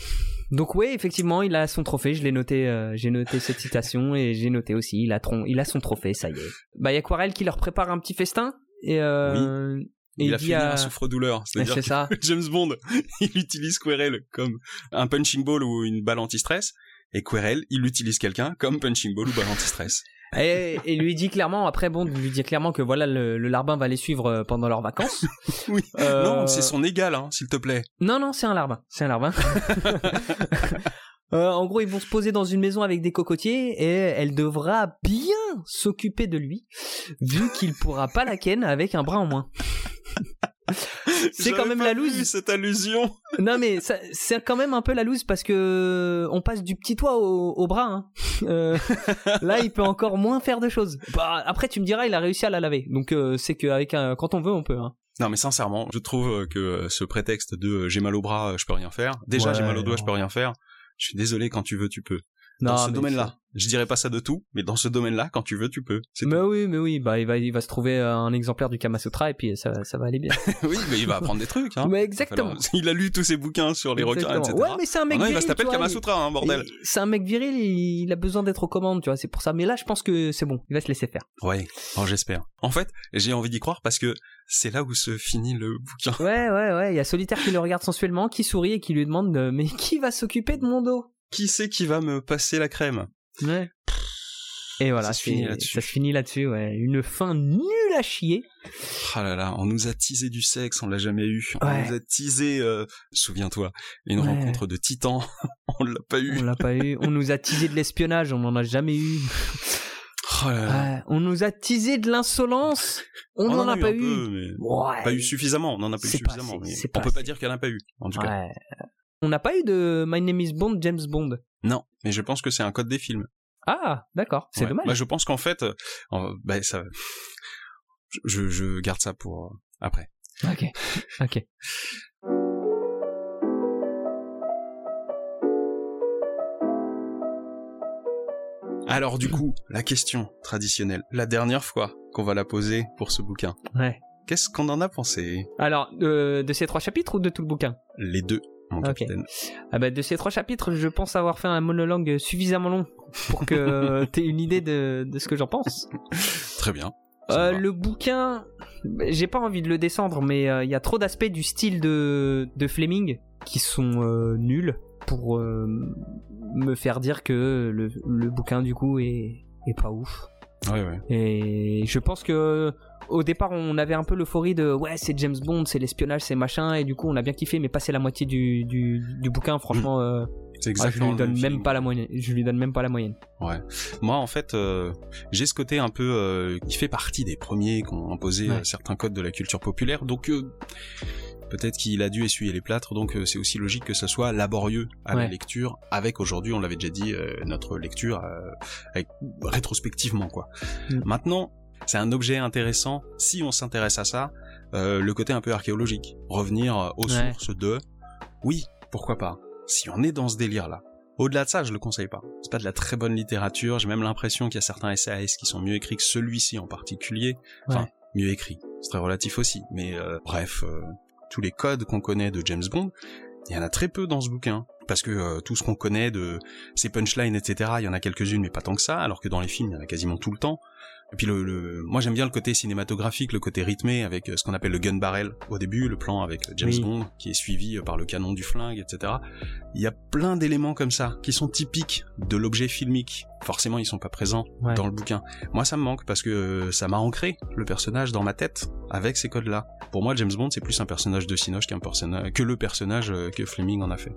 [SPEAKER 2] Donc ouais, effectivement, il a son trophée. Je l'ai noté, euh, j'ai noté cette citation et j'ai noté aussi, il a, tron- il a son trophée, ça y est. Bah, il y a Quarel qui leur prépare un petit festin et euh, et
[SPEAKER 1] il a
[SPEAKER 2] dit
[SPEAKER 1] fini
[SPEAKER 2] à-
[SPEAKER 1] un souffre-douleur. C'est-à-dire (laughs) James Bond, (laughs) il utilise Querelle comme un punching ball ou une balle anti-stress. Et Querelle, il utilise quelqu'un comme punching ball ou balle anti-stress.
[SPEAKER 2] Et, et lui dit clairement, après, bon, lui dit clairement que voilà, le, le larbin va les suivre euh, pendant leurs vacances. (laughs)
[SPEAKER 1] Oui.
[SPEAKER 2] Euh,
[SPEAKER 1] Non, c'est son égal, hein, s'il te plaît.
[SPEAKER 2] Non, non, c'est un larbin. C'est un larbin. (laughs) Euh, en gros, ils vont se poser dans une maison avec des cocotiers et elle devra bien s'occuper de lui, vu qu'il pourra pas la ken avec un bras en moins. (laughs) c'est quand même
[SPEAKER 1] pas
[SPEAKER 2] la
[SPEAKER 1] vu
[SPEAKER 2] loose.
[SPEAKER 1] cette allusion. (laughs)
[SPEAKER 2] Non mais ça- c'est quand même un peu la loose parce que on passe du petit toit au, au bras. hein. (laughs) Euh, là, il peut encore moins faire de choses. Bah, après, tu me diras, il a réussi à la laver. Donc euh, c'est qu'avec un, quand on veut, on peut. hein.
[SPEAKER 1] Non, mais sincèrement, je trouve euh, que euh, ce prétexte de euh, j'ai mal au bras, euh, je peux rien faire. Déjà,
[SPEAKER 2] Ouais,
[SPEAKER 1] j'ai mal au doigt, je peux rien faire. Je suis désolé, quand tu veux, tu peux.
[SPEAKER 2] Non,
[SPEAKER 1] dans ce domaine-là, je dirais pas ça de tout, mais dans ce domaine-là, quand tu veux, tu peux.
[SPEAKER 2] Mais oui, mais oui, bah il va, il va se trouver un exemplaire du Kama Sutra et puis ça, ça va aller bien. (laughs)
[SPEAKER 1] oui, mais il va apprendre des trucs. Hein.
[SPEAKER 2] mais exactement.
[SPEAKER 1] Alors, (laughs) il a lu tous ses bouquins sur les requins, etc.
[SPEAKER 2] Ouais, mais c'est un mec
[SPEAKER 1] il va
[SPEAKER 2] viril, tu
[SPEAKER 1] le
[SPEAKER 2] vois,
[SPEAKER 1] Kama
[SPEAKER 2] il-
[SPEAKER 1] Sutra, hein, bordel.
[SPEAKER 2] il- C'est un mec viril, il, il a besoin d'être aux commandes, tu vois, c'est pour ça. Mais là, je pense que c'est bon, il va se laisser faire.
[SPEAKER 1] Ouais, oh, j'espère. En fait, j'ai envie d'y croire parce que c'est là où se finit le bouquin.
[SPEAKER 2] Ouais, ouais, ouais, il y a Solitaire qui le regarde sensuellement, qui sourit et qui lui demande euh, Mais (laughs) qui va s'occuper de mon dos?
[SPEAKER 1] Qui c'est qui va me passer la crème?
[SPEAKER 2] Ouais. Et voilà,
[SPEAKER 1] Ça se finit là-dessus.
[SPEAKER 2] ça se finit là-dessus, ouais. Une fin nulle à chier.
[SPEAKER 1] Ah là là, on nous a teasé du sexe, on l'a jamais eu. On
[SPEAKER 2] Ouais.
[SPEAKER 1] nous a teasé, euh, souviens-toi, une
[SPEAKER 2] Ouais.
[SPEAKER 1] rencontre de titans, (laughs) on l'a pas eu.
[SPEAKER 2] On l'a pas eu. On nous a teasé de l'espionnage, on n'en a jamais eu.
[SPEAKER 1] Oh là là.
[SPEAKER 2] On nous a teasé de l'insolence, on n'en
[SPEAKER 1] en
[SPEAKER 2] a pas eu.
[SPEAKER 1] peu, mais
[SPEAKER 2] Ouais.
[SPEAKER 1] pas eu suffisamment, on en a pas eu
[SPEAKER 2] pas
[SPEAKER 1] suffisamment. mais on
[SPEAKER 2] pas
[SPEAKER 1] peut pas dire qu'il y en a pas eu, en tout cas.
[SPEAKER 2] On n'a pas eu de My Name is Bond, James Bond.
[SPEAKER 1] Non, mais je pense que c'est un code des films.
[SPEAKER 2] Ah, d'accord, c'est
[SPEAKER 1] Ouais.
[SPEAKER 2] dommage.
[SPEAKER 1] Bah, je pense qu'en fait, euh, bah, ça, je, je garde ça pour euh, après.
[SPEAKER 2] Ok, (laughs) ok.
[SPEAKER 1] Alors du coup, la question traditionnelle, la dernière fois qu'on va la poser pour ce bouquin.
[SPEAKER 2] Ouais.
[SPEAKER 1] Qu'est-ce qu'on en a pensé?
[SPEAKER 2] Alors, euh, de ces trois chapitres ou de tout le bouquin?
[SPEAKER 1] Les deux, mon
[SPEAKER 2] ah bah, De ces trois chapitres, je pense avoir fait un monologue suffisamment long pour que (laughs) t'aies une idée de, de ce que j'en pense.
[SPEAKER 1] Très bien.
[SPEAKER 2] Euh, le bouquin, j'ai pas envie de le descendre, mais euh, il y a trop d'aspects du style de, de Fleming qui sont euh, nuls pour me faire dire que le, le bouquin du coup est, est pas ouf.
[SPEAKER 1] Ouais, ouais.
[SPEAKER 2] Et je pense que au départ on avait un peu l'euphorie de ouais c'est James Bond, c'est l'espionnage, c'est machin, et du coup on a bien kiffé, mais passer la moitié du, du, du bouquin, franchement, euh,
[SPEAKER 1] C'est
[SPEAKER 2] ah, je lui donne
[SPEAKER 1] même
[SPEAKER 2] pas la moyenne. Je lui donne même pas la moyenne.
[SPEAKER 1] Ouais. Moi, en fait, euh, j'ai ce côté un peu euh, qui fait partie des premiers qui ont imposé
[SPEAKER 2] Ouais.
[SPEAKER 1] euh, certains codes de la culture populaire. Donc, euh, peut-être qu'il a dû essuyer les plâtres. Donc, euh, c'est aussi logique que ça soit laborieux à la lecture. Avec aujourd'hui, on l'avait déjà dit, euh, notre lecture euh, avec, rétrospectivement, quoi.
[SPEAKER 2] Mm.
[SPEAKER 1] Maintenant, c'est un objet intéressant si on s'intéresse à ça. euh, le côté un peu archéologique, revenir euh, aux
[SPEAKER 2] Ouais.
[SPEAKER 1] sources de. Oui, pourquoi pas. Si on est dans ce délire-là. Au-delà de ça, je le conseille pas. C'est pas de la très bonne littérature. J'ai même l'impression qu'il y a certains SAS qui sont mieux écrits que celui-ci en particulier. Enfin,
[SPEAKER 2] Ouais.
[SPEAKER 1] mieux écrits. C'est très relatif aussi. Mais euh, bref, euh, tous les codes qu'on connaît de James Bond, il y en a très peu dans ce bouquin. Parce que euh, tout ce qu'on connaît de ses punchlines, etc., il y en a quelques-unes, mais pas tant que ça. Alors que dans les films, il y en a quasiment tout le temps. Et puis le, le- moi j'aime bien le côté cinématographique, le côté rythmé avec euh, ce qu'on appelle le gun barrel au début, le plan avec euh, James
[SPEAKER 2] Oui.
[SPEAKER 1] Bond qui est suivi euh, par le canon du flingue, etc. Il y a plein d'éléments comme ça qui sont typiques de l'objet filmique. Forcément, ils sont pas présents
[SPEAKER 2] Ouais.
[SPEAKER 1] dans le bouquin. Moi, ça me manque parce que ça m'a ancré le personnage dans ma tête avec ces codes-là. Pour moi, James Bond, c'est plus un personnage de Cinoche qu'un personnage que le personnage que Fleming en a fait.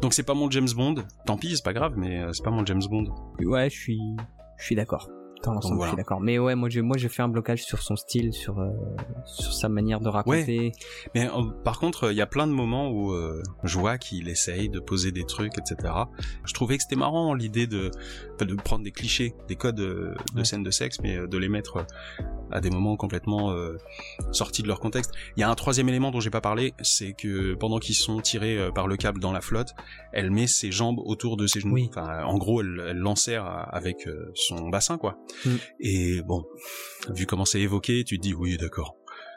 [SPEAKER 1] Donc c'est pas mon James Bond. Tant pis, c'est pas grave, mais c'est pas mon James Bond.
[SPEAKER 2] Ouais, je suis, je suis d'accord. Dans l'ensemble, je suis d'accord. Mais ouais, moi, je, moi, je fais un blocage sur son style, sur, euh, sur sa manière de raconter.
[SPEAKER 1] Mais euh, par contre, il y a plein de moments où euh, je vois qu'il essaye de poser des trucs, etc. Je trouvais que c'était marrant l'idée de, de prendre des clichés, des codes de, de scènes de sexe, mais de les mettre à des moments complètement sortis de leur contexte. Il y a un troisième élément dont j'ai pas parlé, c'est que pendant qu'ils sont tirés par le câble dans la flotte, elle met ses jambes autour de ses genoux. Enfin, en gros, elle, elle l'enserre avec son bassin, quoi. Mm. Et bon, vu comment c'est évoqué, tu te dis oui, d'accord.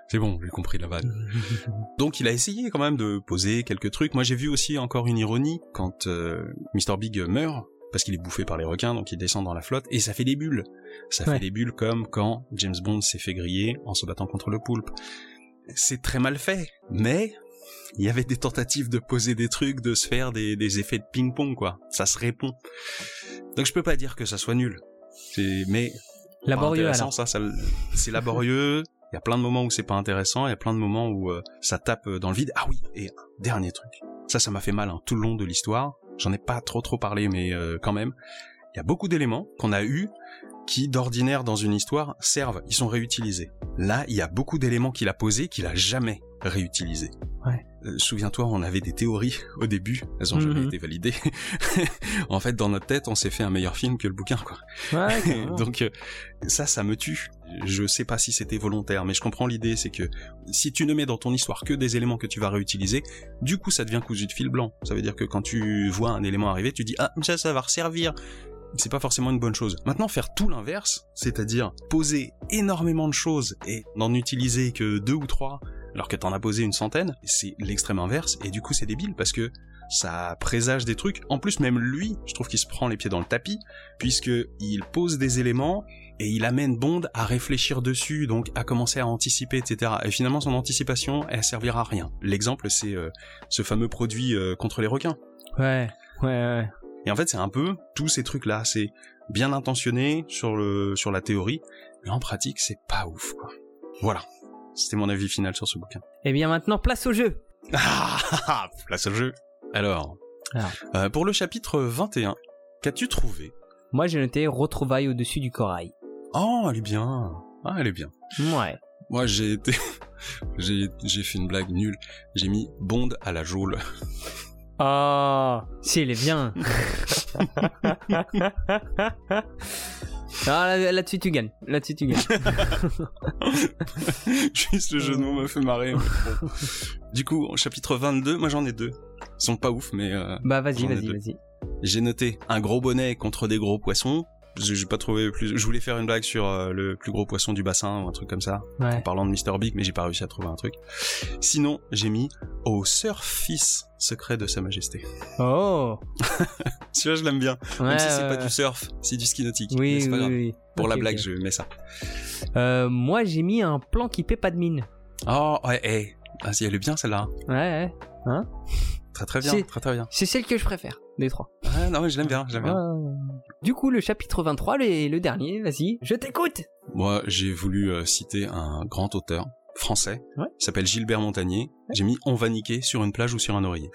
[SPEAKER 1] C'est bon, j'ai compris la vanne. (laughs) Donc il a essayé quand même de poser quelques trucs. Moi j'ai vu aussi encore une ironie quand euh, Mr Big meurt parce qu'il est bouffé par les requins, donc il descend dans la flotte et ça fait des bulles. Ça fait des bulles comme quand James Bond s'est fait griller en se battant contre le poulpe. C'est très mal fait, mais il y avait des tentatives de poser des trucs, de se faire des, des effets de ping-pong, quoi. Ça se répond. Donc je peux pas dire que ça soit nul. C'est, mais
[SPEAKER 2] laborieux alors.
[SPEAKER 1] Ça, ça c'est laborieux. Il y a plein de moments où c'est pas intéressant, il y a plein de moments où euh, ça tape euh, dans le vide. Ah oui, et dernier truc. Ça, ça m'a fait mal hein, tout le long de l'histoire. J'en ai pas trop trop parlé, mais euh, quand même, il y a beaucoup d'éléments qu'on a eu qui, d'ordinaire dans une histoire, servent, ils sont réutilisés. Là, il y a beaucoup d'éléments qu'il a posés qu'il a jamais réutilisés.
[SPEAKER 2] Ouais.
[SPEAKER 1] Euh, souviens-toi, on avait des théories au début, elles ont jamais mhm. été validées. (laughs) en fait, dans notre tête, on s'est fait un meilleur film que le bouquin, quoi.
[SPEAKER 2] Ouais, (laughs)
[SPEAKER 1] Donc euh, ça, ça me tue. Je sais pas si c'était volontaire, mais je comprends l'idée, c'est que si tu ne mets dans ton histoire que des éléments que tu vas réutiliser, du coup, ça devient cousu de fil blanc. Ça veut dire que quand tu vois un élément arriver, tu dis ah ça, ça va resservir c'est pas forcément une bonne chose. Maintenant, faire tout l'inverse, c'est-à-dire poser énormément de choses et n'en utiliser que deux ou trois, alors que t'en as posé une centaine, c'est l'extrême inverse, et du coup c'est débile parce que ça présage des trucs. En plus, même lui, je trouve qu'il se prend les pieds dans le tapis, puisque il pose des éléments et il amène Bond à réfléchir dessus, donc à commencer à anticiper, etc. Et finalement, son anticipation, elle servira à rien. L'exemple, c'est euh, ce fameux produit euh, contre les requins.
[SPEAKER 2] Ouais, ouais, ouais.
[SPEAKER 1] Et en fait, c'est un peu tous ces trucs-là. C'est bien intentionné sur le sur la théorie, mais en pratique, c'est pas ouf, quoi. Voilà. C'était mon avis final sur ce bouquin.
[SPEAKER 2] Et eh bien maintenant, place au jeu. (laughs)
[SPEAKER 1] Ah, place au jeu. Alors, ah. Euh, pour le chapitre 21, qu'as-tu trouvé?
[SPEAKER 2] Moi, j'ai noté retrouvailles au-dessus du corail.
[SPEAKER 1] Oh, elle est bien. Ah, elle est bien.
[SPEAKER 2] Ouais.
[SPEAKER 1] Moi, j'ai été, (laughs) j'ai, fait une blague nulle. J'ai mis Bond à la geôle.
[SPEAKER 2] Ah, si, elle est bien. (laughs) Ah, là-dessus tu gagnes. Là-dessus tu gagnes. (laughs)
[SPEAKER 1] Juste le jeu de mots m'a fait marrer. (laughs) Du coup, au chapitre 22, moi j'en ai deux. Ils sont pas ouf, mais... Euh,
[SPEAKER 2] bah vas-y, vas-y, vas-y.
[SPEAKER 1] J'ai noté un gros bonnet contre des gros poissons j'ai pas trouvé plus. Je voulais faire une blague sur euh, le plus gros poisson du bassin ou un truc comme ça, en parlant de Mr Big, mais j'ai pas réussi à trouver un truc. Sinon, j'ai mis au surfice secret de Sa Majesté.
[SPEAKER 2] Oh. (laughs)
[SPEAKER 1] Celui-là, je l'aime bien. Même si c'est pas du surf, c'est du ski nautique.
[SPEAKER 2] Oui, oui, oui,
[SPEAKER 1] Pour la blague, je mets ça.
[SPEAKER 2] Euh, moi, j'ai mis un plan qui paie pas de mine.
[SPEAKER 1] Oh, ouais, hey. Ah, si, elle est bien celle-là.
[SPEAKER 2] Ouais, ouais. Hein?
[SPEAKER 1] Très très bien, très très bien.
[SPEAKER 2] C'est celle que je préfère des trois.
[SPEAKER 1] Ah, non, mais je l'aime bien, bien.
[SPEAKER 2] Du coup, le chapitre 23, le, le dernier, vas-y, je t'écoute.
[SPEAKER 1] Moi, j'ai voulu euh, citer un grand auteur français, qui s'appelle Gilbert Montagnier. J'ai mis On va niquer sur une plage ou sur un oreiller.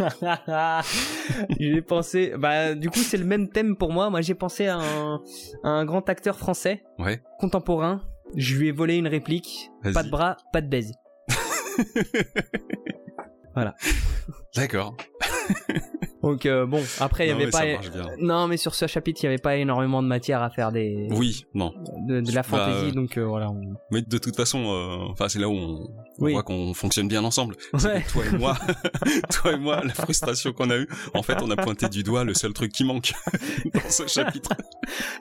[SPEAKER 1] (laughs)
[SPEAKER 2] j'ai pensé, bah du coup c'est le même thème pour moi. Moi j'ai pensé à un, un, grand acteur français,
[SPEAKER 1] ouais.
[SPEAKER 2] contemporain. Je lui ai volé une réplique. Pas de bras, pas de baise. (laughs) voilà.
[SPEAKER 1] D'accord. (laughs)
[SPEAKER 2] Donc euh, bon, après il y avait pas non mais sur ce chapitre il y avait pas énormément de matière à faire des
[SPEAKER 1] oui non
[SPEAKER 2] de, la bah, fantaisie donc euh, voilà.
[SPEAKER 1] Mais de toute façon, euh, enfin c'est là où on, voit qu'on fonctionne bien ensemble. Toi et moi, (laughs) (laughs) toi et moi, la frustration qu'on a eue, en fait on a pointé du doigt le seul truc qui manque dans ce chapitre.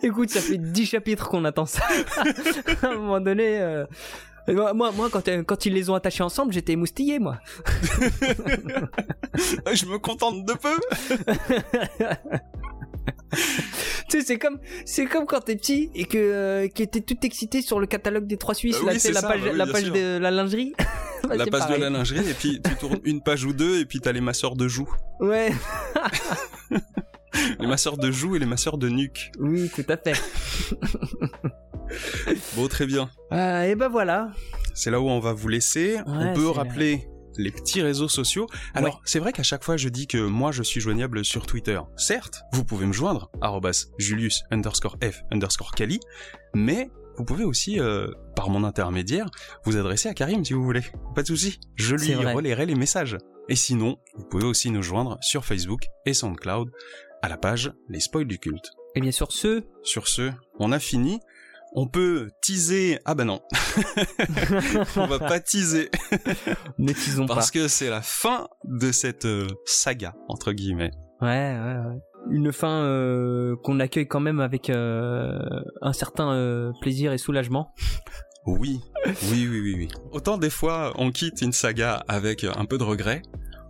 [SPEAKER 2] Écoute, ça fait 10 chapitres qu'on attend ça. à un moment donné. Moi, moi quand, euh, quand ils les ont attachés ensemble, j'étais moustillé, moi. (laughs)
[SPEAKER 1] je me contente de peu. (laughs)
[SPEAKER 2] tu sais, c'est comme, c'est comme quand t'es petit et que, euh, t'es tout excité sur le catalogue des trois Suisses, là, c'est la page, bah la (laughs) page de la lingerie.
[SPEAKER 1] Bah, la page de la lingerie, et puis tu tournes une page ou deux, et puis t'as les masseurs de joues.
[SPEAKER 2] Ouais.
[SPEAKER 1] les masseurs de joues et les masseurs de nuque.
[SPEAKER 2] Oui, tout à fait. (laughs)
[SPEAKER 1] bon, très bien.
[SPEAKER 2] Euh, et ben voilà.
[SPEAKER 1] C'est là où on va vous laisser. on peut rappeler les petits réseaux sociaux. Alors,
[SPEAKER 2] Ouais.
[SPEAKER 1] c'est vrai qu'à chaque fois, je dis que moi, je suis joignable sur Twitter. Certes, vous pouvez me joindre, arrobas Julius underscore F underscore Kali, mais vous pouvez aussi, euh, par mon intermédiaire, vous adresser à Karim si vous voulez. Pas de souci, je lui relayerai les messages. Et sinon, vous pouvez aussi nous joindre sur Facebook et SoundCloud à la page Les Spoils du Culte.
[SPEAKER 2] Et bien sur ce,
[SPEAKER 1] Sur ce, on a fini. On peut teaser. Ah bah non, (laughs) on va pas teaser
[SPEAKER 2] ne pas.
[SPEAKER 1] parce que c'est la fin de cette euh, saga entre guillemets.
[SPEAKER 2] Ouais, ouais, ouais. Une fin euh, qu'on accueille quand même avec euh, un certain euh, plaisir et soulagement.
[SPEAKER 1] Oui, oui, oui, oui, oui. Autant des fois on quitte une saga avec un peu de regret.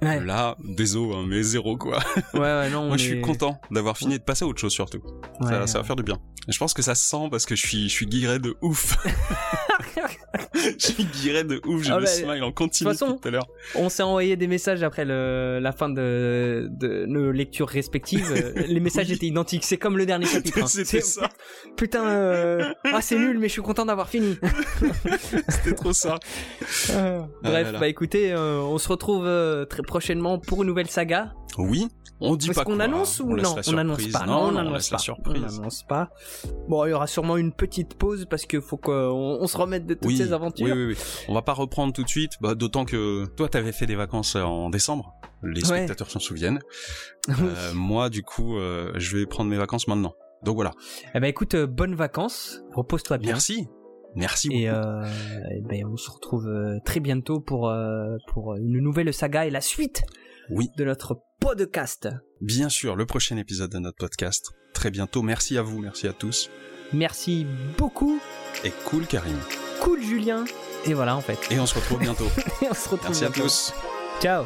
[SPEAKER 2] Ouais,
[SPEAKER 1] Là, désolé, hein, mais zéro quoi.
[SPEAKER 2] ouais, ouais, non. (laughs)
[SPEAKER 1] Moi, je suis content d'avoir fini et de passer à autre chose surtout.
[SPEAKER 2] Ouais,
[SPEAKER 1] ça, ça va faire du bien. Et je pense que ça se sent parce que je suis, je suis guiré de ouf. (laughs) (laughs) je guiré de ouf. J'ai
[SPEAKER 2] Ah
[SPEAKER 1] le
[SPEAKER 2] bah,
[SPEAKER 1] smile en continu
[SPEAKER 2] de toute façon,
[SPEAKER 1] tout à l'heure.
[SPEAKER 2] On s'est envoyé des messages après le, la fin de, de nos lectures respectives. Euh, Les (laughs) messages
[SPEAKER 1] Oui.
[SPEAKER 2] étaient identiques. C'est comme le dernier (laughs) chapitre. hein.
[SPEAKER 1] C'était ça.
[SPEAKER 2] Putain, euh, ah c'est nul, mais je suis content d'avoir fini.
[SPEAKER 1] C'était trop ça.
[SPEAKER 2] Bref,
[SPEAKER 1] là là.
[SPEAKER 2] bah écoutez, euh, on se retrouve euh, très prochainement pour une nouvelle saga.
[SPEAKER 1] Oui, on dit
[SPEAKER 2] Est-ce
[SPEAKER 1] pas
[SPEAKER 2] qu'on
[SPEAKER 1] quoi.
[SPEAKER 2] annonce ou
[SPEAKER 1] on
[SPEAKER 2] non? On
[SPEAKER 1] surprise.
[SPEAKER 2] pas.
[SPEAKER 1] Non,
[SPEAKER 2] on
[SPEAKER 1] non, on
[SPEAKER 2] pas.
[SPEAKER 1] la surprise.
[SPEAKER 2] On n'annonce pas. Bon, il y aura sûrement une petite pause parce qu'il faut qu'on on se remette de toutes
[SPEAKER 1] Oui,
[SPEAKER 2] ces aventures.
[SPEAKER 1] oui, oui, oui. On va pas reprendre tout de suite, bah, d'autant que toi, t'avais fait des vacances euh, en décembre. Les spectateurs s'en souviennent. (laughs) Euh, moi, du coup, euh, je vais prendre mes vacances maintenant. Donc voilà.
[SPEAKER 2] Eh ben écoute, euh, bonnes vacances. Repose-toi bien.
[SPEAKER 1] Merci. Merci beaucoup.
[SPEAKER 2] Et, euh, eh ben, on se retrouve très bientôt pour, euh, pour une nouvelle saga et la suite
[SPEAKER 1] Oui.
[SPEAKER 2] de notre podcast.
[SPEAKER 1] Bien sûr, le prochain épisode de notre podcast. Très bientôt. Merci à vous, merci à tous.
[SPEAKER 2] Merci beaucoup.
[SPEAKER 1] Et cool, Karim.
[SPEAKER 2] Cool Julien. Et voilà en fait.
[SPEAKER 1] Et on se retrouve bientôt. (laughs)
[SPEAKER 2] Et on se retrouve
[SPEAKER 1] Merci à
[SPEAKER 2] bientôt.
[SPEAKER 1] tous.
[SPEAKER 2] Ciao.